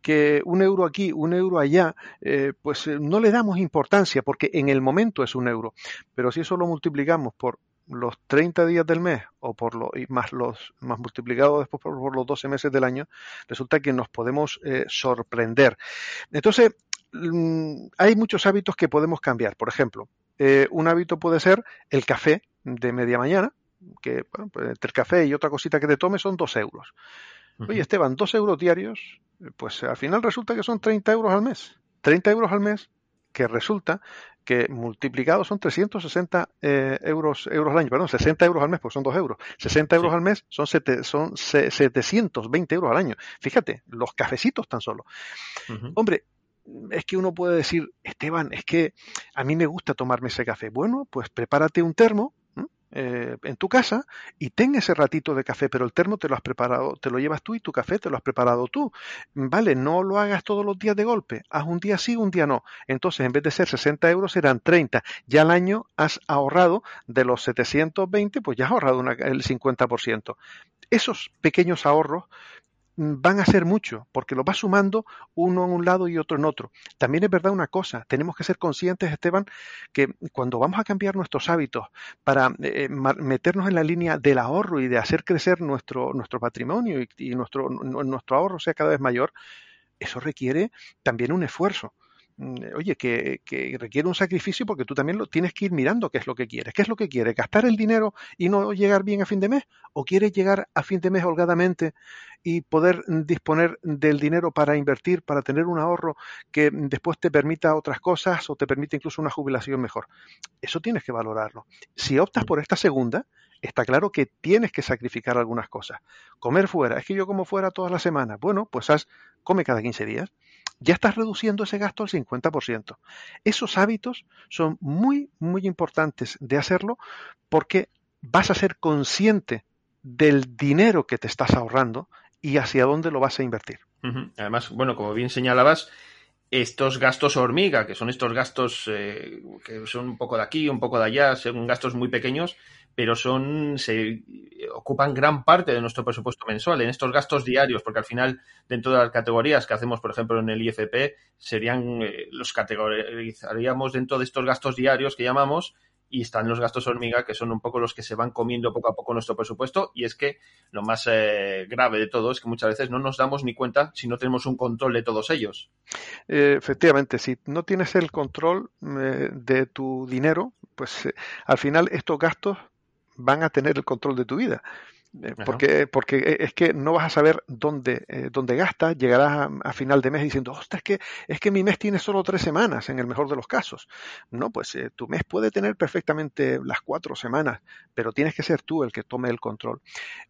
que un euro aquí, un euro allá, eh, pues no le damos importancia porque en el momento es un euro. Pero si eso lo multiplicamos por los 30 días del mes o por lo, y más los más multiplicado después por, por, los 12 meses del año, resulta que nos podemos eh, sorprender. Entonces, mmm, hay muchos hábitos que podemos cambiar. Por ejemplo, eh, un hábito puede ser el café de media mañana, que bueno, pues entre el café y otra cosita que te tomes son dos euros. Oye, Esteban, dos euros diarios, pues al final resulta que son 30 euros al mes. 30 euros al mes que resulta que multiplicado son 360 eh, euros, euros al año, perdón, 60 euros al mes, pues son 2 euros. 60 euros sí. al mes son, sete, son 720 euros al año. Fíjate, los cafecitos tan solo. Uh -huh. Hombre, es que uno puede decir, Esteban, es que a mí me gusta tomarme ese café. Bueno, pues prepárate un termo, eh, en tu casa y ten ese ratito de café, pero el termo te lo has preparado, te lo llevas tú y tu café te lo has preparado tú. Vale, no lo hagas todos los días de golpe, haz un día sí, un día no. Entonces, en vez de ser 60 euros, serán 30. Ya al año has ahorrado de los 720, pues ya has ahorrado el 50%. Esos pequeños ahorros van a ser mucho, porque lo va sumando uno en un lado y otro en otro. También es verdad una cosa, tenemos que ser conscientes, Esteban, que cuando vamos a cambiar nuestros hábitos para eh, meternos en la línea del ahorro y de hacer crecer nuestro, nuestro patrimonio y, y nuestro, nuestro ahorro sea cada vez mayor, eso requiere también un esfuerzo oye, que, requiere un sacrificio porque tú también lo tienes que ir mirando qué es lo que quieres. ¿Qué es lo que quieres? ¿Gastar el dinero y no llegar bien a fin de mes? ¿O quieres llegar a fin de mes holgadamente y poder disponer del dinero para invertir, para tener un ahorro que después te permita otras cosas o te permite incluso una jubilación mejor? Eso tienes que valorarlo. Si optas por esta segunda, está claro que tienes que sacrificar algunas cosas. Comer fuera, es que yo como fuera todas las semanas. Bueno, pues haz, come cada 15 días ya estás reduciendo ese gasto al 50%. Esos hábitos son muy, muy importantes de hacerlo porque vas a ser consciente del dinero que te estás ahorrando y hacia dónde lo vas a invertir. Además, bueno, como bien señalabas, estos gastos hormiga, que son estos gastos eh, que son un poco de aquí, un poco de allá, son gastos muy pequeños, pero son se ocupan gran parte de nuestro presupuesto mensual. En estos gastos diarios, porque al final dentro de las categorías que hacemos, por ejemplo, en el IFP, serían eh, los categorizaríamos dentro de estos gastos diarios que llamamos y están los gastos hormiga, que son un poco los que se van comiendo poco a poco nuestro presupuesto. Y es que lo más eh, grave de todo es que muchas veces no nos damos ni cuenta si no tenemos un control de todos ellos. Eh, efectivamente, si no tienes el control de tu dinero, pues al final estos gastos van a tener el control de tu vida. Eh, porque, porque e, es que no vas a saber dónde, eh, dónde gastas, llegarás a, final de mes diciendo, ostras, es que, es que mi mes tiene solo tres semanas, en el mejor de los casos. No, pues eh, tu mes puede tener perfectamente las cuatro semanas, pero tienes que ser tú el que tome el control.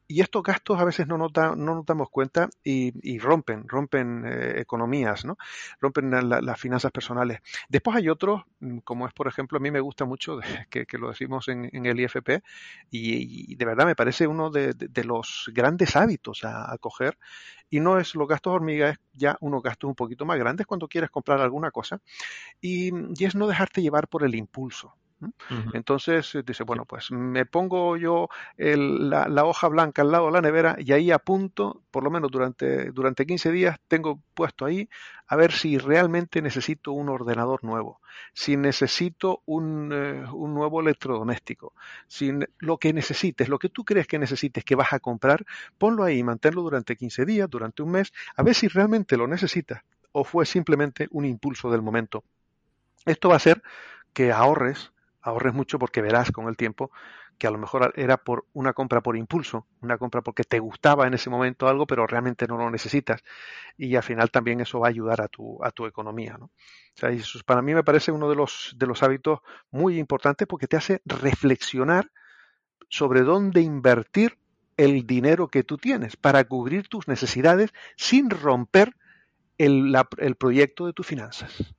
Y estos gastos a veces no, nota, no nos damos cuenta y, rompen, rompen economías, ¿no? Rompen las finanzas personales. Después hay otros, mm, como es, por ejemplo, a mí me gusta mucho, que, que lo decimos en, en el IFP, y, y de verdad me parece uno de de, los grandes hábitos a, coger y no es los gastos hormiga, es ya unos gastos un poquito más grandes cuando quieres comprar alguna cosa y, y es no dejarte llevar por el impulso. Entonces eh, dice, bueno, pues me pongo yo la, hoja blanca al lado de la nevera y ahí apunto, por lo menos durante, durante 15 días, tengo puesto ahí a ver si realmente necesito un ordenador nuevo, si necesito un, eh, un nuevo electrodoméstico, si lo que necesites, lo que tú crees que necesites que vas a comprar, ponlo ahí, manténlo durante 15 días, durante un mes, a ver si realmente lo necesitas o fue simplemente un impulso del momento. Esto va a hacer que ahorres ahorres mucho porque verás con el tiempo que a lo mejor era por una compra por impulso, una compra porque te gustaba en ese momento algo, pero realmente no lo necesitas. Y al final también eso va a ayudar a tu, a tu economía. ¿no? O sea, eso para mí me parece uno de los, de los hábitos muy importantes porque te hace reflexionar sobre dónde invertir el dinero que tú tienes para cubrir tus necesidades sin romper el, el proyecto de tus finanzas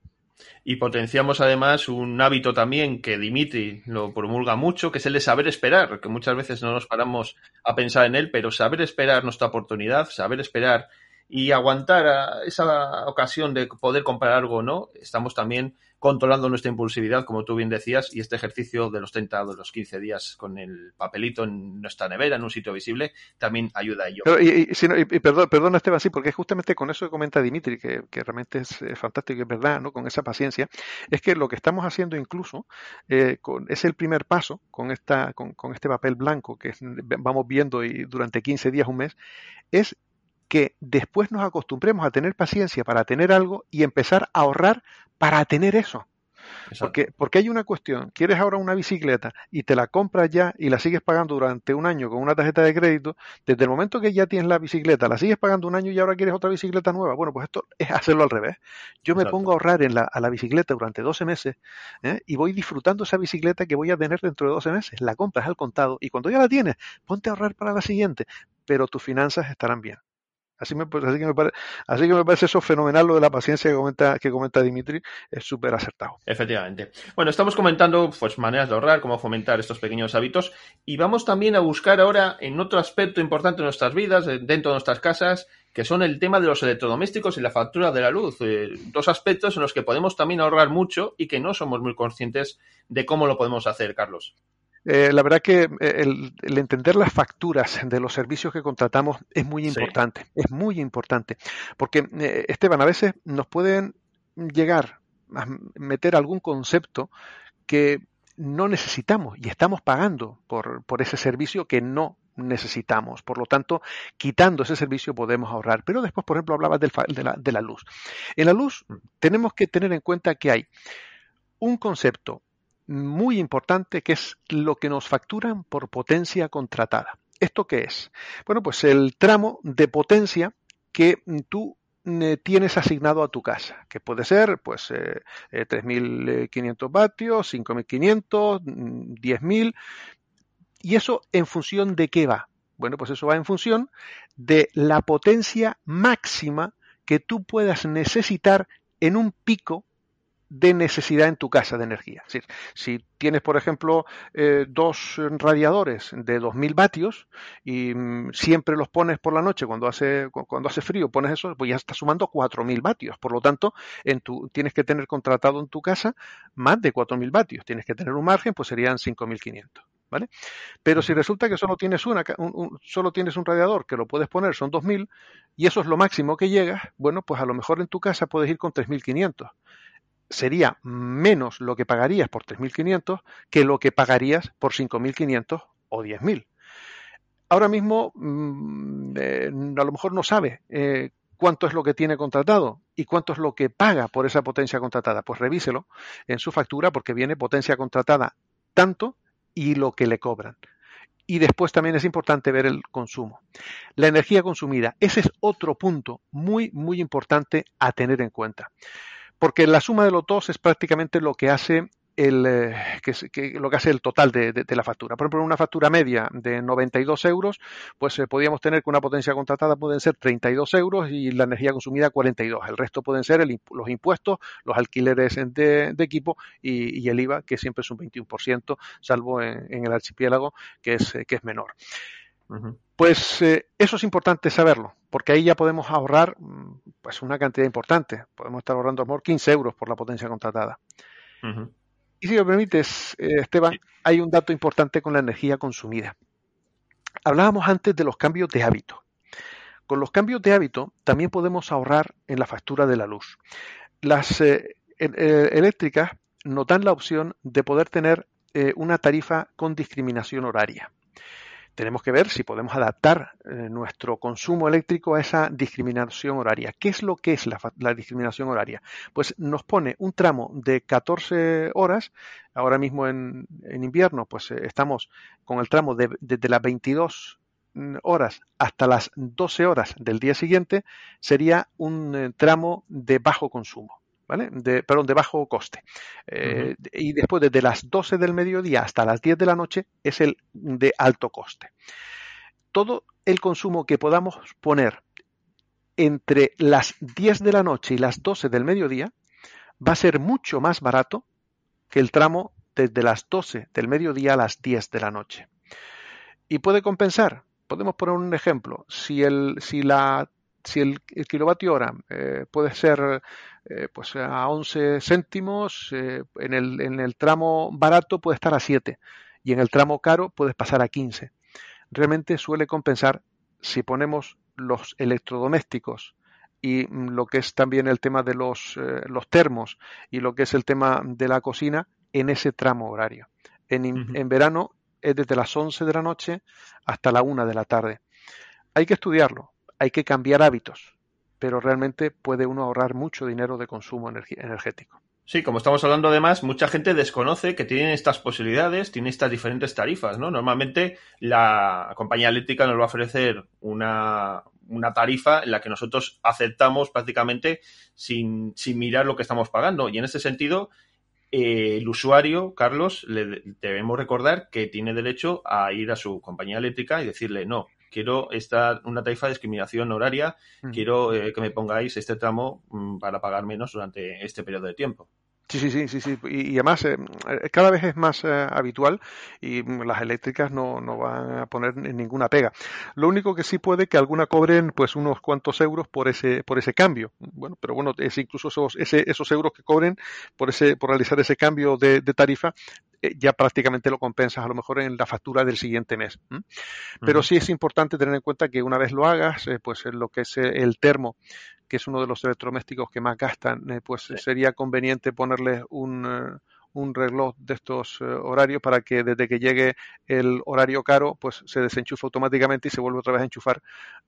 y potenciamos además un hábito también que Dimitri lo promulga mucho, que es el de saber esperar, que muchas veces no nos paramos a pensar en él, pero saber esperar nuestra oportunidad, saber esperar y aguantar esa ocasión de poder comprar algo o no, estamos también controlando nuestra impulsividad, como tú bien decías, y este ejercicio de los 30 de los 15 días con el papelito en nuestra nevera, en un sitio visible, también ayuda a ello. y, y, perdón, perdona, Esteban, sí, porque justamente con eso que comenta Dimitri, que, realmente es, fantástico y es verdad, ¿no? con esa paciencia, es que lo que estamos haciendo incluso eh, con, es el primer paso con, esta, con, con este papel blanco que vamos viendo y durante 15 días, un mes, es que después nos acostumbremos a tener paciencia para tener algo y empezar a ahorrar para tener eso. Porque, porque hay una cuestión, quieres ahora una bicicleta y te la compras ya y la sigues pagando durante un año con una tarjeta de crédito, desde el momento que ya tienes la bicicleta, la sigues pagando un año y ahora quieres otra bicicleta nueva. Bueno, pues esto es hacerlo al revés. Yo me pongo a ahorrar en la, a la bicicleta durante 12 meses ¿eh? y voy disfrutando esa bicicleta que voy a tener dentro de 12 meses. La compras al contado y cuando ya la tienes, ponte a ahorrar para la siguiente, pero tus finanzas estarán bien. Así, me, así, que me así que me parece eso fenomenal lo de la paciencia que comenta, que comenta Dimitri, es súper acertado. Efectivamente. Bueno, estamos comentando pues maneras de ahorrar, cómo fomentar estos pequeños hábitos y vamos también a buscar ahora en otro aspecto importante de nuestras vidas, dentro de nuestras casas, que son el tema de los electrodomésticos y la factura de la luz. Eh, dos aspectos en los que podemos también ahorrar mucho y que no somos muy conscientes de cómo lo podemos hacer, Carlos. Eh, la verdad que eh, el, entender las facturas de los servicios que contratamos es muy importante, es muy importante, porque eh, Esteban, a veces nos pueden llegar a meter algún concepto que no necesitamos y estamos pagando por, por ese servicio que no necesitamos. Por lo tanto, quitando ese servicio podemos ahorrar. Pero después, por ejemplo, hablabas del, de, la, de la luz. En la luz mm. tenemos que tener en cuenta que hay un concepto muy importante que es lo que nos facturan por potencia contratada. ¿Esto qué es? Bueno, pues el tramo de potencia que tú eh, tienes asignado a tu casa, que puede ser pues eh, 3.500 eh, vatios, 5.500, 10.000, mm, y eso en función de qué va. Bueno, pues eso va en función de la potencia máxima que tú puedas necesitar en un pico de necesidad en tu casa de energía. Es decir, si tienes, por ejemplo, eh, dos radiadores de 2000 vatios y mm, siempre los pones por la noche cuando hace, cuando hace frío, pones eso, pues ya estás sumando 4000 vatios. Por lo tanto, en tu, tienes que tener contratado en tu casa más de 4000 vatios. Tienes que tener un margen, pues serían 5500. ¿Vale? Pero si resulta que solo tienes una, un, solo tienes un radiador que lo puedes poner, son 2000, y eso es lo máximo que llegas, bueno, pues a lo mejor en tu casa puedes ir con 3500 sería menos lo que pagarías por 3.500 que lo que pagarías por 5.500 o 10.000. Ahora mismo mm, eh, a lo mejor no sabe eh, cuánto es lo que tiene contratado y cuánto es lo que paga por esa potencia contratada. Pues revíselo en su factura porque viene potencia contratada tanto y lo que le cobran. Y después también es importante ver el consumo. La energía consumida, ese es otro punto muy, muy importante a tener en cuenta porque la suma de los dos es prácticamente lo que hace el, eh, que, lo que hace el total de, la factura. Por ejemplo, en una factura media de 92 euros, pues eh, podríamos tener que una potencia contratada pueden ser 32 euros y la energía consumida 42. El resto pueden ser los impuestos, los alquileres de, equipo y, el IVA, que siempre es un 21%, salvo en, el archipiélago, que es, que es menor. Pues eh, eso es importante saberlo, porque ahí ya podemos ahorrar mm, pues una cantidad importante. Podemos estar ahorrando a lo mejor 15 euros por la potencia contratada. Y si me permites, eh, Esteban, hay un dato importante con la energía consumida. Hablábamos antes de los cambios de hábito. Con los cambios de hábito también podemos ahorrar en la factura de la luz. Las eh, eléctricas nos dan la opción de poder tener una tarifa con discriminación horaria tenemos que ver si podemos adaptar eh, nuestro consumo eléctrico a esa discriminación horaria. ¿Qué es lo que es la, discriminación horaria? Pues nos pone un tramo de 14 horas, ahora mismo en, invierno, pues eh, estamos con el tramo de, desde las 22 mm, horas hasta las 12 horas del día siguiente, sería un eh, tramo de bajo consumo. De, perdón, de bajo coste. Eh, y después, desde las 12 del mediodía hasta las 10 de la noche, es el de alto coste. Todo el consumo que podamos poner entre las 10 de la noche y las 12 del mediodía va a ser mucho más barato que el tramo desde las 12 del mediodía a las 10 de la noche. Y puede compensar. Podemos poner un ejemplo. Si, el, si la si el, kilovatio hora eh, puede ser eh, pues a 11 céntimos, eh, en, el, en, el, tramo barato puede estar a 7 y en el tramo caro puede pasar a 15. Realmente suele compensar si ponemos los electrodomésticos y mm, lo que es también el tema de los, los termos y lo que es el tema de la cocina en ese tramo horario. En, en verano es desde las 11 de la noche hasta la 1 de la tarde. Hay que estudiarlo, hay que cambiar hábitos, pero realmente puede uno ahorrar mucho dinero de consumo energético. Sí, como estamos hablando además, mucha gente desconoce que tienen estas posibilidades, tiene estas diferentes tarifas, ¿no? Normalmente la compañía eléctrica nos va a ofrecer una, tarifa en la que nosotros aceptamos prácticamente sin, mirar lo que estamos pagando. Y en ese sentido, eh, el usuario, Carlos, le debemos recordar que tiene derecho a ir a su compañía eléctrica y decirle, no, quiero esta, una tarifa de discriminación horaria, quiero eh, que me pongáis este tramo mm, para pagar menos durante este periodo de tiempo. Sí, sí, sí, sí, sí. Y, además eh, cada vez es más eh, habitual y las eléctricas no, no, van a poner ninguna pega. Lo único que sí puede que alguna cobren pues unos cuantos euros por ese por ese cambio. Bueno, pero bueno, es incluso esos, esos euros que cobren por ese por realizar ese cambio de, tarifa eh, ya prácticamente lo compensas a lo mejor en la factura del siguiente mes. Pero sí es importante tener en cuenta que una vez lo hagas, pues lo que es el termo que es uno de los electrodomésticos que más gastan, eh, pues sería conveniente ponerle un, eh, un reloj de estos eh, horarios para que desde que llegue el horario caro, pues se desenchufe automáticamente y se vuelve otra vez a enchufar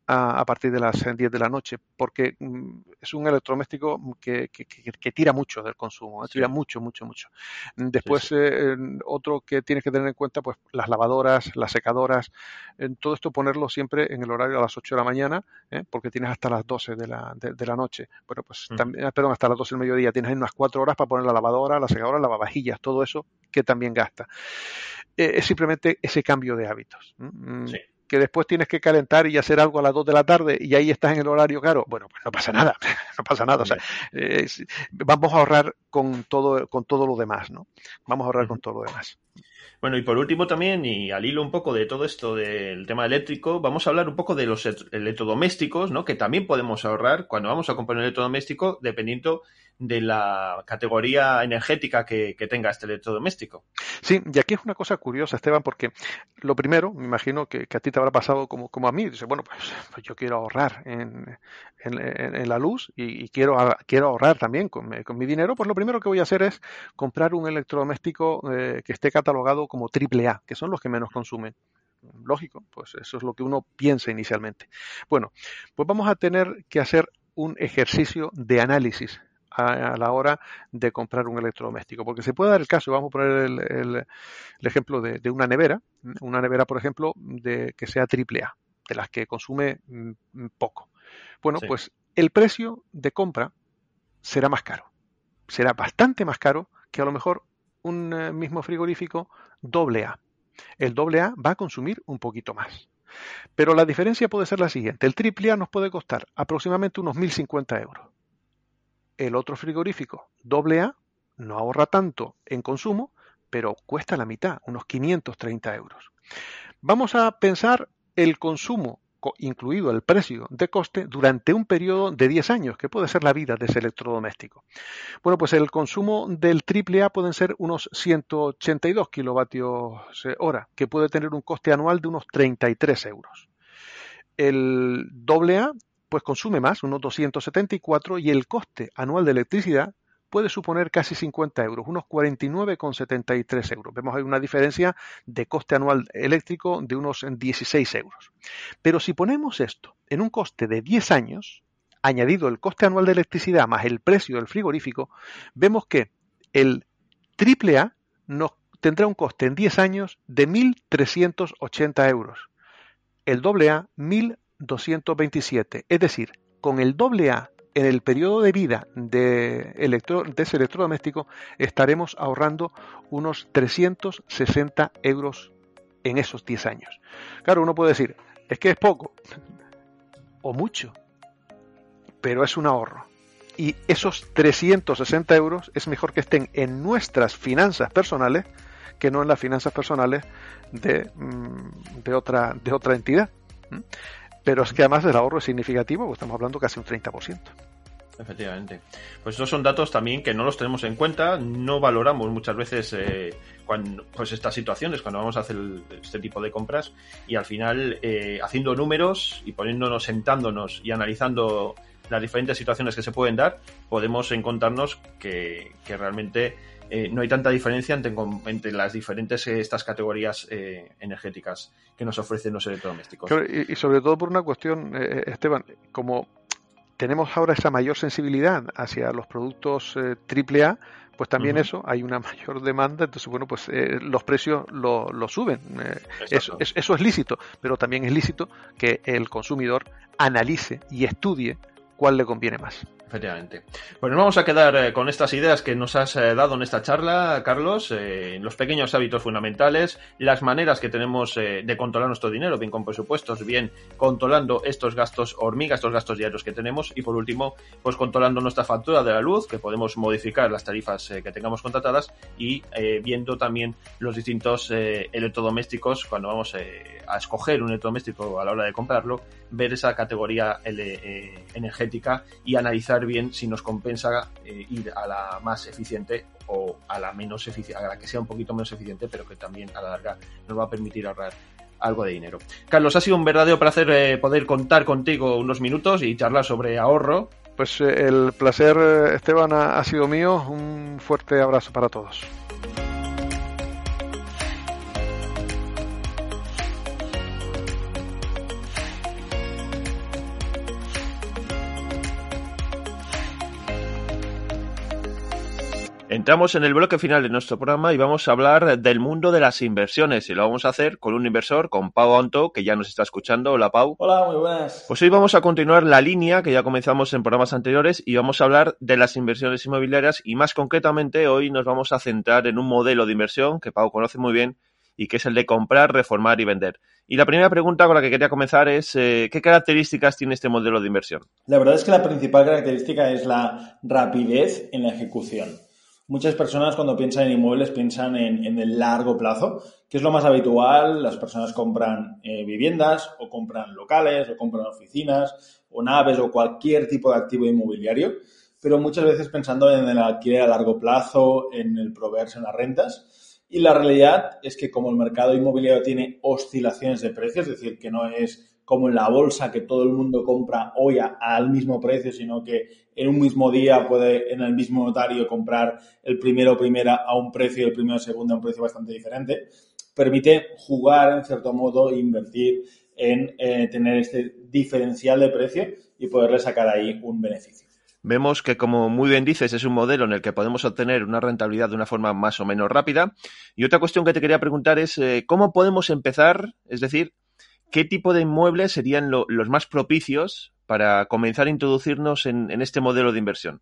a, partir de las 10 de la noche, porque mm, es un electrodoméstico que, que, tira mucho del consumo, tira mucho, mucho, mucho. Después, eh, otro que tienes que tener en cuenta, pues las lavadoras, las secadoras, en todo esto ponerlo siempre en el horario a las 8 de la mañana, ¿eh? porque tienes hasta las 12 de la, de, la noche. Bueno, pues mm. también, perdón, hasta las 12 del mediodía, tienes unas 4 horas para poner la lavadora, la secadora, la lavavajillas todo eso que también gasta. Eh, es simplemente ese cambio de hábitos. Mm, que después tienes que calentar y hacer algo a las 2 de la tarde y ahí estás en el horario caro, bueno, pues no pasa nada, no pasa nada. O sea, vamos a ahorrar con todo, con todo lo demás, ¿no? Vamos a ahorrar con todo lo demás. Bueno, y por último también, y al hilo un poco de todo esto del tema eléctrico, vamos a hablar un poco de los electrodomésticos, ¿no? Que también podemos ahorrar cuando vamos a comprar un electrodoméstico, dependiendo de la categoría energética que, tenga este electrodoméstico. Sí, y aquí es una cosa curiosa, Esteban, porque lo primero, me imagino que, a ti te habrá pasado como, como a mí, dice, bueno, pues, pues yo quiero ahorrar en, la luz y, quiero, quiero ahorrar también con, mi dinero, pues lo primero que voy a hacer es comprar un electrodoméstico eh, que esté catalogado como AAA, que son los que menos consumen lógico, pues eso es lo que uno piensa inicialmente. Bueno, pues vamos a tener que hacer un ejercicio de análisis a, la hora de comprar un electrodoméstico. Porque se puede dar el caso, vamos a poner el, ejemplo de, una nevera, una nevera, por ejemplo, de que sea triple A, de las que consume mm, poco. Bueno, pues el precio de compra será más caro. Será bastante más caro que a lo mejor un eh, mismo frigorífico doble A. El doble A va a consumir un poquito más. Pero la diferencia puede ser la siguiente. El triple A nos puede costar aproximadamente unos 1.050 euros el otro frigorífico AA no ahorra tanto en consumo, pero cuesta la mitad, unos 530 euros. Vamos a pensar el consumo, incluido el precio de coste, durante un periodo de 10 años, que puede ser la vida de ese electrodoméstico. Bueno, pues el consumo del AAA pueden ser unos 182 kilovatios hora, que puede tener un coste anual de unos 33 euros. El AA pues consume más, unos 274, y el coste anual de electricidad puede suponer casi 50 euros, unos 49,73 euros. Vemos hay una diferencia de coste anual eléctrico de unos 16 euros. Pero si ponemos esto en un coste de 10 años, añadido el coste anual de electricidad más el precio del frigorífico, vemos que el AAA nos tendrá un coste en 10 años de 1.380 euros. El AA, 1.000 227. Es decir, con el doble A en el periodo de vida de, ese electrodoméstico estaremos ahorrando unos 360 euros en esos 10 años. Claro, uno puede decir, es que es poco o mucho, pero es un ahorro. Y esos 360 euros es mejor que estén en nuestras finanzas personales que no en las finanzas personales de, mm, otra, de otra entidad. Pero es que además el ahorro es significativo, pues estamos hablando casi un 30%. Efectivamente. Pues estos son datos también que no los tenemos en cuenta, no valoramos muchas veces eh, cuando, pues estas situaciones cuando vamos a hacer este tipo de compras y al final eh, haciendo números y poniéndonos, sentándonos y analizando las diferentes situaciones que se pueden dar, podemos encontrarnos que, que realmente eh, no hay tanta diferencia entre, las diferentes eh, estas categorías eh, energéticas que nos ofrecen los electrodomésticos. y, sobre todo por una cuestión, Esteban, como tenemos ahora esa mayor sensibilidad hacia los productos AAA, pues también eso, hay una mayor demanda, entonces bueno, pues los precios lo, suben. eso, eso es lícito, pero también es lícito que el consumidor analice y estudie cuál le conviene más. Efectivamente. Pues nos vamos a quedar eh, con estas ideas que nos has eh, dado en esta charla, Carlos, eh, los pequeños hábitos fundamentales, las maneras que tenemos de controlar nuestro dinero, bien con presupuestos, bien controlando estos gastos hormigas, estos gastos diarios que tenemos y por último, pues controlando nuestra factura de la luz, que podemos modificar las tarifas que tengamos contratadas y viendo también los distintos electrodomésticos cuando vamos a escoger un electrodoméstico a la hora de comprarlo, ver esa categoría energética y analizar bien si nos compensa eh, ir a la más eficiente o a la menos eficiente, a la que sea un poquito menos eficiente, pero que también a la larga nos va a permitir ahorrar algo de dinero. Carlos, ha sido un verdadero placer eh, poder contar contigo unos minutos y charlar sobre ahorro. Pues eh, el placer, Esteban, ha sido mío. Un fuerte abrazo para todos. Entramos en el bloque final de nuestro programa y vamos a hablar del mundo de las inversiones y lo vamos a hacer con un inversor, con Pau Anto, que ya nos está escuchando. Hola Pau. Hola, muy buenas. Pues hoy vamos a continuar la línea que ya comenzamos en programas anteriores y vamos a hablar de las inversiones inmobiliarias y más concretamente hoy nos vamos a centrar en un modelo de inversión que Pau conoce muy bien y que es el de comprar, reformar y vender. Y la primera pregunta con la que quería comenzar es, eh, ¿qué características tiene este modelo de inversión? La verdad es que la principal característica es la rapidez en la ejecución. Muchas personas cuando piensan en inmuebles piensan en, el largo plazo, que es lo más habitual. Las personas compran eh, viviendas o compran locales o compran oficinas o naves o cualquier tipo de activo inmobiliario, pero muchas veces pensando en el alquiler a largo plazo, en el proveerse en las rentas. Y la realidad es que como el mercado inmobiliario tiene oscilaciones de precios, es decir, que no es como en la bolsa que todo el mundo compra hoy al mismo precio, sino que en un mismo día puede en el mismo notario comprar el primero primera a un precio y el primero segundo a un precio bastante diferente, permite jugar en cierto modo e invertir en eh, tener este diferencial de precio y poderle sacar ahí un beneficio. Vemos que, como muy bien dices, es un modelo en el que podemos obtener una rentabilidad de una forma más o menos rápida. Y otra cuestión que te quería preguntar es, eh, ¿cómo podemos empezar? Es decir, ¿qué tipo de inmuebles serían los más propicios para comenzar a introducirnos en, este modelo de inversión?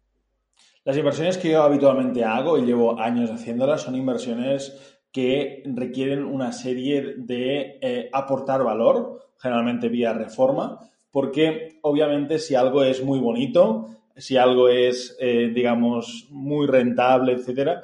Las inversiones que yo habitualmente hago y llevo años haciéndolas son inversiones que requieren una serie de eh, aportar valor, generalmente vía reforma, porque obviamente si algo es muy bonito, si algo es, eh, digamos, muy rentable, etcétera,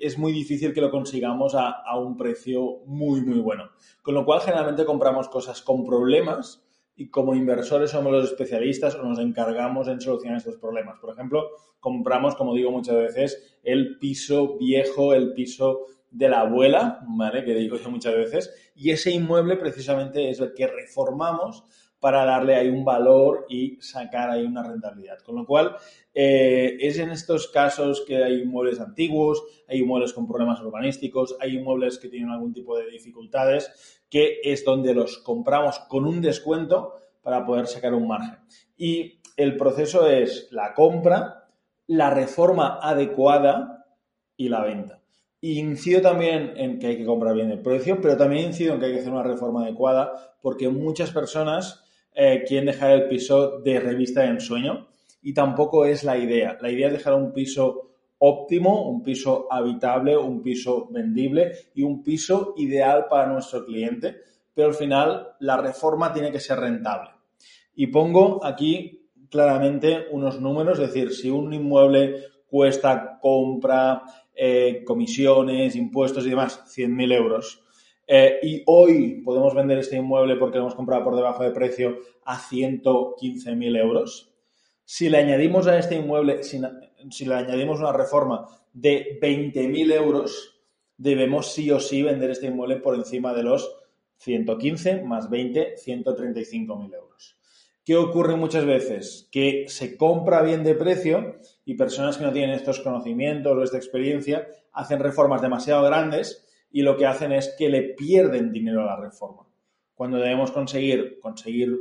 es muy difícil que lo consigamos a, a, un precio muy, muy bueno. Con lo cual, generalmente compramos cosas con problemas y como inversores somos los especialistas o nos encargamos en solucionar estos problemas. Por ejemplo, compramos, como digo muchas veces, el piso viejo, el piso de la abuela, ¿vale? Que digo yo muchas veces, y ese inmueble precisamente es el que reformamos para darle ahí un valor y sacar ahí una rentabilidad. Con lo cual, eh, es en estos casos que hay inmuebles antiguos, hay inmuebles con problemas urbanísticos, hay inmuebles que tienen algún tipo de dificultades, que es donde los compramos con un descuento para poder sacar un margen. Y el proceso es la compra, la reforma adecuada y la venta. Incido también en que hay que comprar bien el precio, pero también incido en que hay que hacer una reforma adecuada porque muchas personas eh, quieren dejar el piso de revista de ensueño y tampoco es la idea. La idea es dejar un piso óptimo, un piso habitable, un piso vendible y un piso ideal para nuestro cliente, pero al final la reforma tiene que ser rentable. Y pongo aquí claramente unos números, es decir, si un inmueble cuesta compra, eh, comisiones, impuestos y demás, 100.000 euros, eh, y hoy podemos vender este inmueble porque lo hemos comprado por debajo de precio a 115.000 euros. Si le añadimos a este inmueble, si, si le añadimos una reforma de 20.000 euros, debemos sí o sí vender este inmueble por encima de los 115 más 20, 135.000 euros. ¿Qué ocurre muchas veces? Que se compra bien de precio y personas que no tienen estos conocimientos o esta experiencia hacen reformas demasiado grandes y lo que hacen es que le pierden dinero a la reforma. Cuando debemos conseguir, conseguir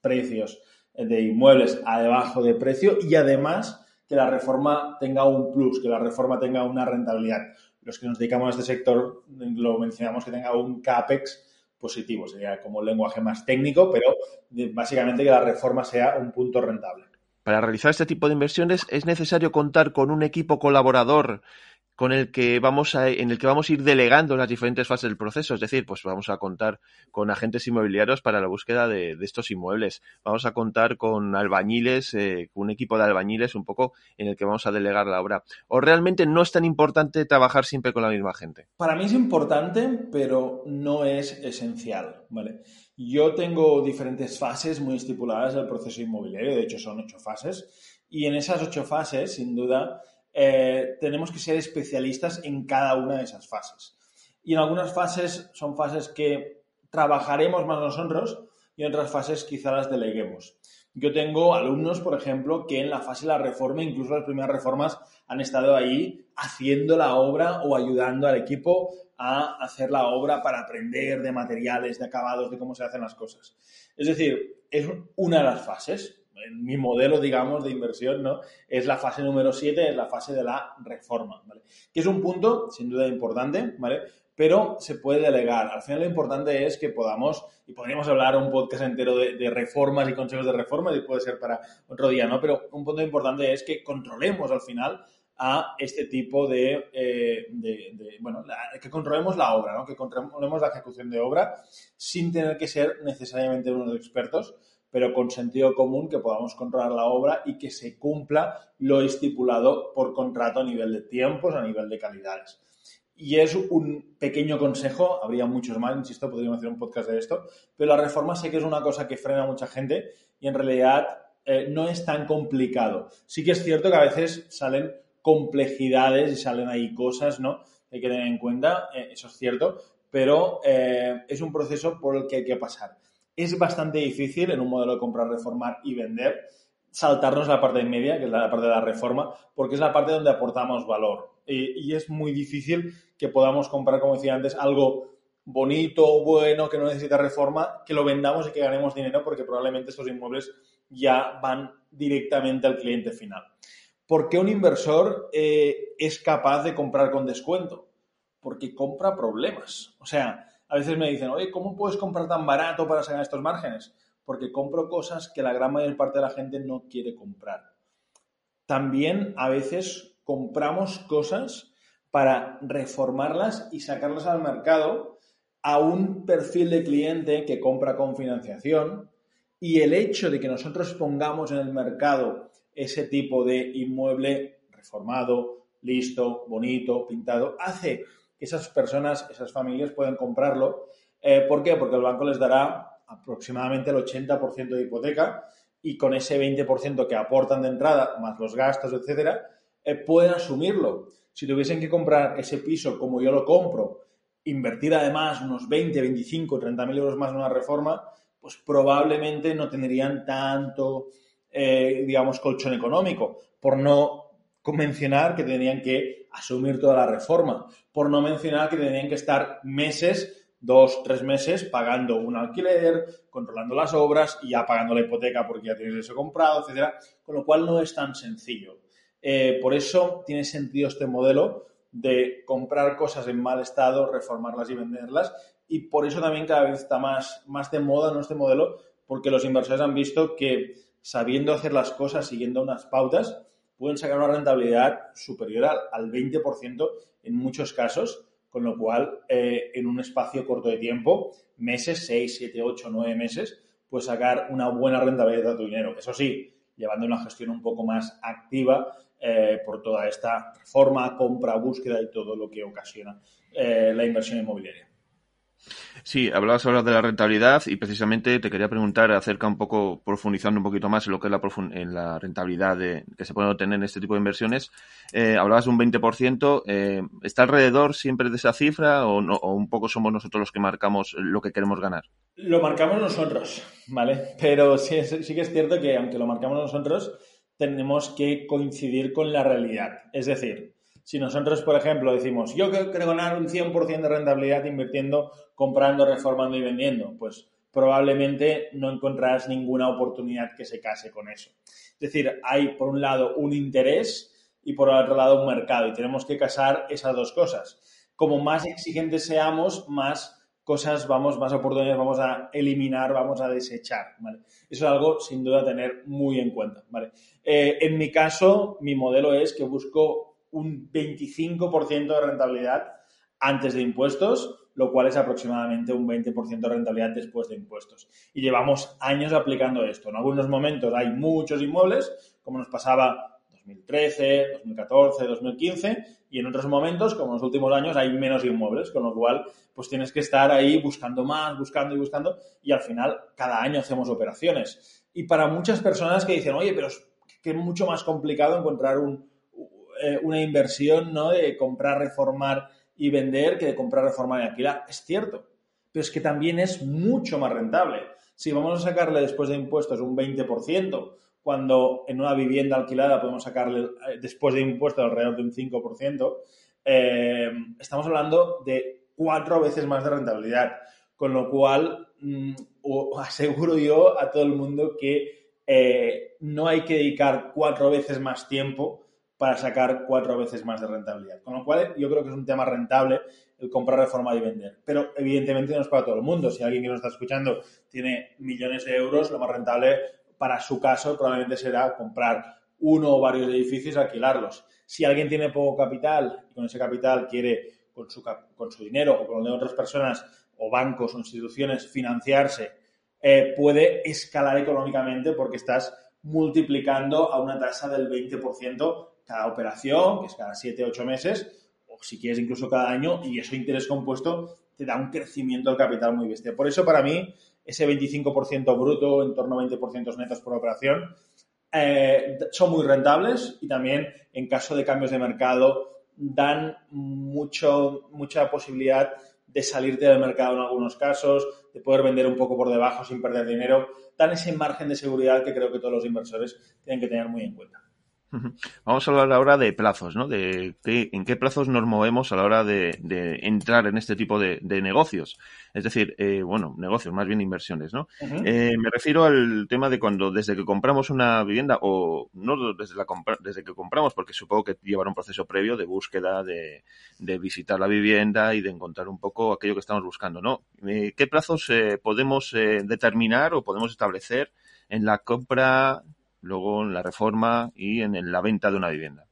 precios de inmuebles a debajo de precio y además que la reforma tenga un plus, que la reforma tenga una rentabilidad. Los que nos dedicamos a este sector lo mencionamos que tenga un CAPEX positivo, sería como el lenguaje más técnico, pero básicamente que la reforma sea un punto rentable. Para realizar este tipo de inversiones es necesario contar con un equipo colaborador con el que vamos a, en el que vamos a ir delegando las diferentes fases del proceso. Es decir, pues vamos a contar con agentes inmobiliarios para la búsqueda de, estos inmuebles. Vamos a contar con albañiles, eh, un equipo de albañiles un poco en el que vamos a delegar la obra. ¿O realmente no es tan importante trabajar siempre con la misma gente? Para mí es importante, pero no es esencial. ¿vale? Yo tengo diferentes fases muy estipuladas del proceso inmobiliario, de hecho son ocho fases, y en esas ocho fases, sin duda, eh, tenemos que ser especialistas en cada una de esas fases. Y en algunas fases son fases que trabajaremos más nosotros y en otras fases quizá las deleguemos. Yo tengo alumnos, por ejemplo, que en la fase de la reforma, incluso las primeras reformas, han estado ahí haciendo la obra o ayudando al equipo a hacer la obra para aprender de materiales, de acabados, de cómo se hacen las cosas. Es decir, es una de las fases en mi modelo, digamos, de inversión, ¿no? Es la fase número 7, es la fase de la reforma, ¿vale? Que es un punto, sin duda, importante, ¿vale? Pero se puede delegar. Al final lo importante es que podamos, y podríamos hablar un podcast entero de, reformas y consejos de reforma, y puede ser para otro día, ¿no? Pero un punto importante es que controlemos al final a este tipo de, eh, bueno, que controlemos la obra, ¿no? que controlemos la ejecución de obra sin tener que ser necesariamente unos expertos, pero con sentido común que podamos controlar la obra y que se cumpla lo estipulado por contrato a nivel de tiempos, a nivel de calidades. Y es un pequeño consejo, habría muchos más, insisto, podríamos hacer un podcast de esto, pero la reforma sé que es una cosa que frena a mucha gente y en realidad eh, no es tan complicado. Sí que es cierto que a veces salen complejidades y salen ahí cosas, ¿no? Hay que tener en cuenta, eh, eso es cierto, pero eh, es un proceso por el que hay que pasar. Es bastante difícil en un modelo de comprar, reformar y vender saltarnos la parte media, que es la parte de la reforma, porque es la parte donde aportamos valor. y es muy difícil que podamos comprar, como decía antes, algo bonito, bueno, que no necesita reforma, que lo vendamos y que ganemos dinero porque probablemente esos inmuebles ya van directamente al cliente final. ¿Por qué un inversor eh, es capaz de comprar con descuento? Porque compra problemas. O sea, a veces me dicen, oye, ¿cómo puedes comprar tan barato para sacar estos márgenes? Porque compro cosas que la gran mayor parte de la gente no quiere comprar. También a veces compramos cosas para reformarlas y sacarlas al mercado a un perfil de cliente que compra con financiación y el hecho de que nosotros pongamos en el mercado ese tipo de inmueble reformado, listo, bonito, pintado, hace esas personas, esas familias puedan comprarlo. Eh, ¿Por qué? Porque el banco les dará aproximadamente el 80% de hipoteca y con ese 20% que aportan de entrada, más los gastos, etcétera, eh, pueden asumirlo si tuviesen que comprar ese piso como yo lo compro, invertir además unos 20, 25, 30 mil euros más en una reforma, pues probablemente no tendrían tanto, eh, digamos, colchón económico, por no mencionar que tendrían que asumir toda la reforma, por no mencionar que tendrían que estar meses, dos, tres meses, pagando un alquiler, controlando las obras y ya pagando la hipoteca porque ya tienes eso comprado, etcétera, con lo cual no es tan sencillo. Eh, por eso tiene sentido este modelo de comprar cosas en mal estado, reformarlas y venderlas. Y por eso también cada vez está más, más de moda ¿no? este modelo, porque los inversores han visto que sabiendo hacer las cosas, siguiendo unas pautas, pueden sacar una rentabilidad superior al, 20% en muchos casos, con lo cual eh, en un espacio corto de tiempo, meses, 6, 7, 8, 9 meses, puedes sacar una buena rentabilidad de tu dinero. Eso sí, llevando una gestión un poco más activa eh, por toda esta reforma, compra, búsqueda y todo lo que ocasiona eh, la inversión inmobiliaria. Sí, hablabas ahora de la rentabilidad y precisamente te quería preguntar acerca un poco, profundizando un poquito más en lo que es la, la rentabilidad que se puede obtener en este tipo de inversiones. Eh, hablabas de un 20%, eh, ¿está alrededor siempre de esa cifra o, o, un poco somos nosotros los que marcamos lo que queremos ganar? Lo marcamos nosotros, ¿vale? Pero sí, sí que es cierto que aunque lo marcamos nosotros, tenemos que coincidir con la realidad. Es decir, si nosotros, por ejemplo, decimos, yo quiero ganar un 100% de rentabilidad invirtiendo, comprando, reformando y vendiendo, pues probablemente no encontrarás ninguna oportunidad que se case con eso. Es decir, hay por un lado un interés y por otro lado un mercado y tenemos que casar esas dos cosas. Como más exigentes seamos, más cosas vamos, más oportunidades vamos a eliminar, vamos a desechar. Eso es algo sin duda tener muy en cuenta, ¿vale? Eh, en mi caso, mi modelo es que busco un 25% de rentabilidad antes de impuestos, lo cual es aproximadamente un 20% de rentabilidad después de impuestos. Y llevamos años aplicando esto. En algunos momentos hay muchos inmuebles, como nos pasaba 2013, 2014, 2015 y en otros momentos, como en los últimos años, hay menos inmuebles, con lo cual pues tienes que estar ahí buscando más, buscando y buscando y al final cada año hacemos operaciones. Y para muchas personas que dicen, oye, pero es es mucho más complicado encontrar un, eh, una inversión ¿no? de comprar, reformar y vender que de comprar, reformar y alquilar. Es cierto, pero es que también es mucho más rentable. Si vamos a sacarle después de impuestos un 20%, cuando en una vivienda alquilada podemos sacarle eh, después de impuestos alrededor de un 5%, eh, estamos hablando de cuatro veces más de rentabilidad. Con lo cual, mm, aseguro yo a todo el mundo que eh, no hay que dedicar cuatro veces más tiempo para sacar cuatro veces más de rentabilidad. Con lo cual, yo creo que es un tema rentable el comprar, reformar y vender. Pero evidentemente no es para todo el mundo. Si alguien que nos está escuchando tiene millones de euros, lo más rentable para su caso probablemente será comprar uno o varios edificios y alquilarlos. Si alguien tiene poco capital y con ese capital quiere con su, con su dinero o con el de otras personas o bancos o instituciones financiarse, eh, puede escalar económicamente porque estás multiplicando a una tasa del 20% cada operación, que es cada 7, 8 meses, o si quieres incluso cada año, y eso interés compuesto te da un crecimiento del capital muy bestia. Por eso para mí ese 25% bruto, en torno a 20% netos por operación, eh, son muy rentables y también en caso de cambios de mercado dan mucho, mucha posibilidad de salirte del mercado en algunos casos, de poder vender un poco por debajo sin perder dinero, dan ese margen de seguridad que creo que todos los inversores tienen que tener muy en cuenta. Vamos a hablar ahora de plazos, ¿no? De en qué plazos nos movemos a la hora de, entrar en este tipo de, negocios. Es decir, eh, bueno, negocios, más bien inversiones, ¿no? Eh, me refiero al tema de cuando desde que compramos una vivienda, o no desde, la desde que compramos, porque supongo que llevará un proceso previo de búsqueda, de, visitar la vivienda y de encontrar un poco aquello que estamos buscando, ¿no? Eh, ¿Qué plazos podemos determinar o podemos establecer en la compra luego en la reforma y en la venta de una vivienda.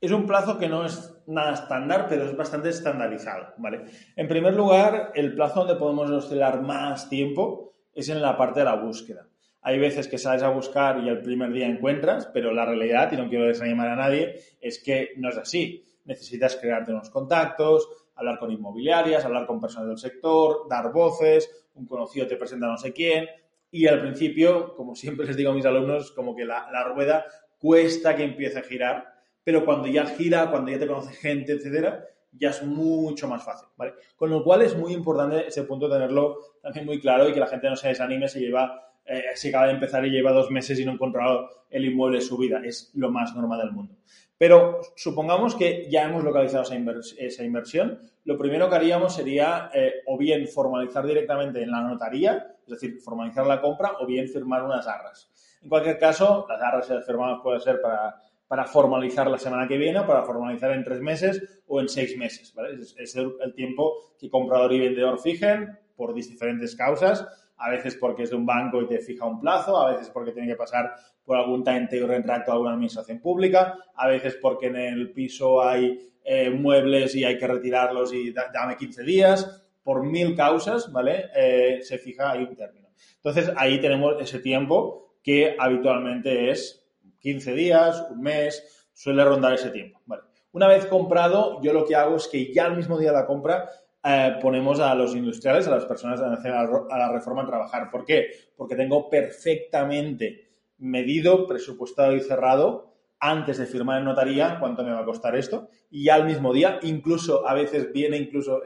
Es un plazo que no es nada estándar, pero es bastante estandarizado, ¿vale? En primer lugar, el plazo donde podemos oscilar más tiempo es en la parte de la búsqueda. Hay veces que sales a buscar y el primer día encuentras, pero la realidad, y no quiero desanimar a nadie, es que no es así. Necesitas crearte unos contactos, hablar con inmobiliarias, hablar con personas del sector, dar voces, un conocido te presenta no sé quién, y al principio, como siempre les digo a mis alumnos, como que la, rueda cuesta que empiece a girar, pero cuando ya gira, cuando ya te conoce gente, etcétera, ya es mucho más fácil, ¿vale? Con lo cual es muy importante ese punto tenerlo también muy claro y que la gente no se desanime si lleva, eh, si acaba de empezar y lleva dos meses y no ha encontrado el inmueble de su vida. Es lo más normal del mundo. Pero supongamos que ya hemos localizado esa, inversión. Lo primero que haríamos sería eh, o bien formalizar directamente en la notaría, es decir, formalizar la compra, o bien firmar unas arras. En cualquier caso, las arras y las firmadas pueden ser para, formalizar la semana que viene, para formalizar en tres meses o en seis meses. Es, el, tiempo que comprador y vendedor fijen por diferentes causas a veces porque es de un banco y te fija un plazo, a veces porque tiene que pasar por algún tente y retracto a alguna administración pública, a veces porque en el piso hay eh, muebles y hay que retirarlos y dame 15 días, por mil causas, ¿vale? Eh, se fija ahí un término. Entonces ahí tenemos ese tiempo que habitualmente es 15 días, un mes, suele rondar ese tiempo. Una vez comprado, yo lo que hago es que ya al mismo día de la compra eh, ponemos a los industriales, a las personas a la reforma a trabajar. ¿Por qué? Porque tengo perfectamente medido, presupuestado y cerrado antes de firmar en notaría cuánto me va a costar esto y ya al mismo día, incluso a veces viene incluso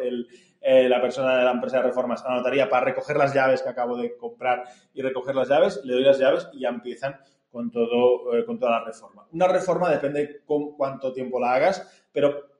eh, la persona de la empresa de reformas a la notaría para recoger las llaves que acabo de comprar y recoger las llaves, le doy las llaves y ya empiezan con, todo, eh, con toda la reforma. Una reforma depende con cuánto tiempo la hagas, pero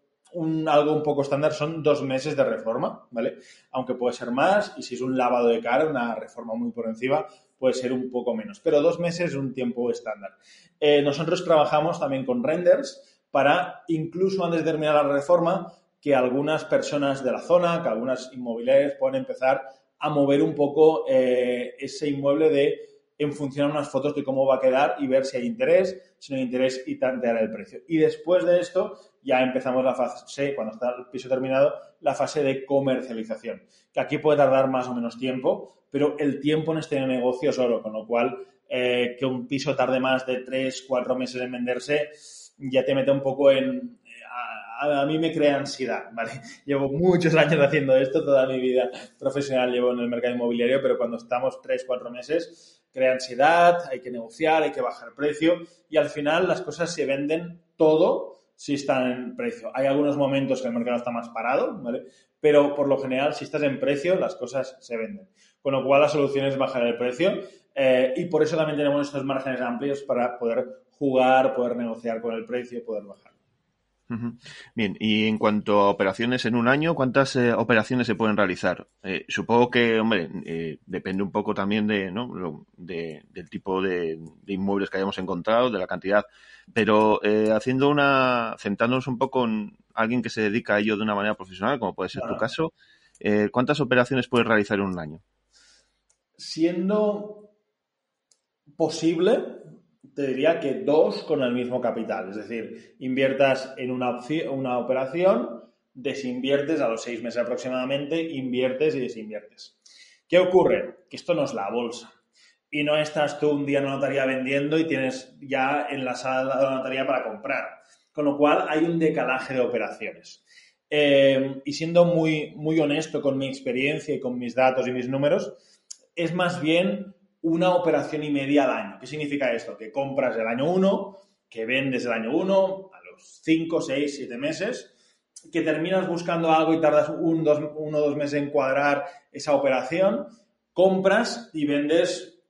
algo un poco estándar son dos meses de reforma, ¿vale? Aunque puede ser más y si es un lavado de cara, una reforma muy por encima, puede ser un poco menos. Pero dos meses es un tiempo estándar. Eh, nosotros trabajamos también con renders para, incluso antes de terminar la reforma, que algunas personas de la zona, que algunas inmobiliarias puedan empezar a mover un poco eh, ese inmueble de en función de unas fotos de cómo va a quedar y ver si hay interés, si no hay interés y tantear el precio. Y después de esto ya empezamos la fase, cuando está el piso terminado, la fase de comercialización, que aquí puede tardar más o menos tiempo, pero el tiempo en este negocio es oro, con lo cual eh, que un piso tarde más de 3, 4 meses en venderse ya te mete un poco en, a, mí me crea ansiedad, ¿vale? Llevo muchos años haciendo esto, toda mi vida profesional llevo en el mercado inmobiliario, pero cuando estamos tres, cuatro meses, crea ansiedad, hay que negociar, hay que bajar precio y al final las cosas se venden todo si están en precio. Hay algunos momentos que el mercado está más parado, ¿vale? Pero por lo general, si estás en precio, las cosas se venden. Con lo cual, la solución es bajar el precio eh, y por eso también tenemos estos márgenes amplios para poder jugar, poder negociar con el precio, poder bajar. Bien, y en cuanto a operaciones en un año, ¿cuántas eh, operaciones se pueden realizar? Eh, supongo que, hombre, eh, depende un poco también de, ¿no? de del tipo de, inmuebles que hayamos encontrado, de la cantidad, pero haciendo una, centrándonos un poco en alguien que se dedica a ello de una manera profesional, como puede ser tu caso, ¿cuántas operaciones puedes realizar en un año? Siendo posible, te diría que dos con el mismo capital. Es decir, inviertas en una, una operación, desinviertes a los seis meses aproximadamente, inviertes y desinviertes. ¿Qué ocurre? Que esto no es la bolsa. Y no estás tú un día en la notaría vendiendo y tienes ya en la sala de la notaría para comprar. Con lo cual hay un decalaje de operaciones. Eh, y siendo muy, muy honesto con mi experiencia y con mis datos y mis números, es más bien una operación y media al año. ¿Qué significa esto? Que compras el año 1, que vendes el año 1, a los 5, 6, 7 meses, que terminas buscando algo y tardas un, dos, uno o dos meses en cuadrar esa operación, compras y vendes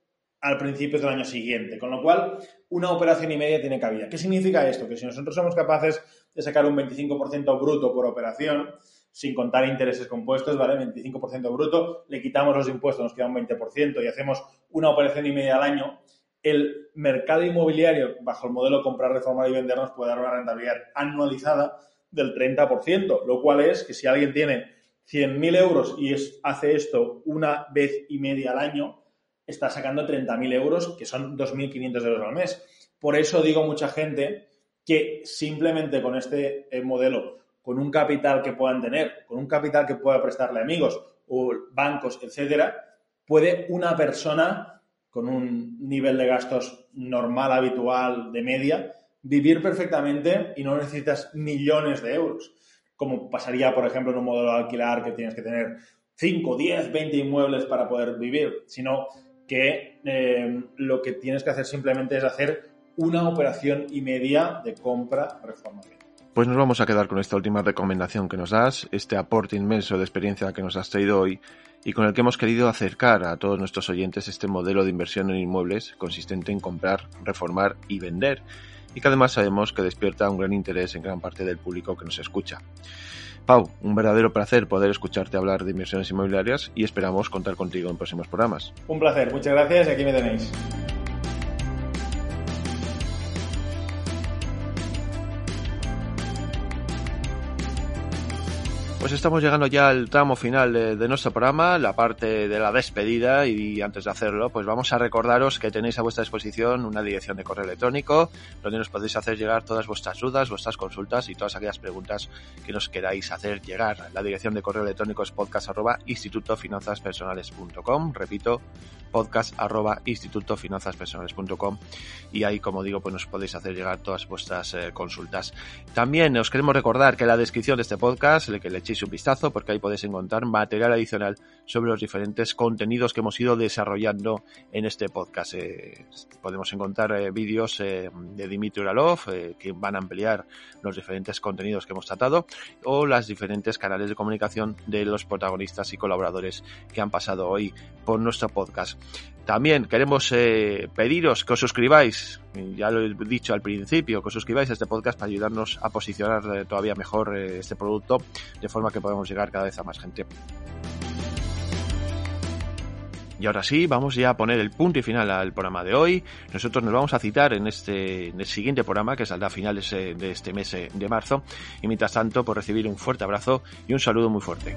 al principio del año siguiente. Con lo cual, una operación y media tiene cabida. ¿Qué significa esto? Que si nosotros somos capaces de sacar un 25% bruto por operación, sin contar intereses compuestos, ¿vale? 25% bruto, le quitamos los impuestos, nos queda un 20% y hacemos una operación y media al año, el mercado inmobiliario, bajo el modelo comprar, reformar y vender, nos puede dar una rentabilidad anualizada del 30%, lo cual es que si alguien tiene 100.000 euros y hace esto una vez y media al año, está sacando 30.000 euros, que son 2.500 euros al mes. Por eso digo mucha gente que simplemente con este eh, modelo con un capital que puedan tener, con un capital que pueda prestarle amigos o bancos, etcétera, puede una persona con un nivel de gastos normal, habitual, de media, vivir perfectamente y no necesitas millones de euros, como pasaría, por ejemplo, en un modelo de alquilar que tienes que tener 5, 10, 20 inmuebles para poder vivir, sino que eh, lo que tienes que hacer simplemente es hacer una operación y media de compra reforma pues nos vamos a quedar con esta última recomendación que nos das, este aporte inmenso de experiencia que nos has traído hoy y con el que hemos querido acercar a todos nuestros oyentes este modelo de inversión en inmuebles consistente en comprar, reformar y vender y que además sabemos que despierta un gran interés en gran parte del público que nos escucha. Pau, un verdadero placer poder escucharte hablar de inversiones inmobiliarias y esperamos contar contigo en próximos programas. Un placer, muchas gracias y aquí me tenéis. Pues estamos llegando ya al tramo final de, nuestro programa, la parte de la despedida y antes de hacerlo, pues vamos a recordaros que tenéis a vuestra disposición una dirección de correo electrónico donde nos podéis hacer llegar todas vuestras dudas, vuestras consultas y todas aquellas preguntas que nos queráis hacer llegar. La dirección de correo electrónico es podcast arroba repito, podcast arroba y ahí, como digo, pues nos podéis hacer llegar todas vuestras eh, consultas. También os queremos recordar que en la descripción de este podcast, el que le echéis un vistazo porque ahí podéis encontrar material adicional sobre los diferentes contenidos que hemos ido desarrollando en este podcast. Eh, podemos encontrar eh, vídeos eh, de Dimitri Uralov que van a ampliar los diferentes contenidos que hemos tratado o las diferentes canales de comunicación de los protagonistas y colaboradores que han pasado hoy por nuestro podcast. También queremos pediros que os suscribáis, ya lo he dicho al principio, que os suscribáis a este podcast para ayudarnos a posicionar todavía mejor este producto de forma que podamos llegar cada vez a más gente. Y ahora sí, vamos ya a poner el punto y final al programa de hoy. Nosotros nos vamos a citar en este en el siguiente programa que saldrá a finales eh, de este mes eh, de marzo. Y mientras tanto, por recibir un fuerte abrazo y un saludo muy fuerte.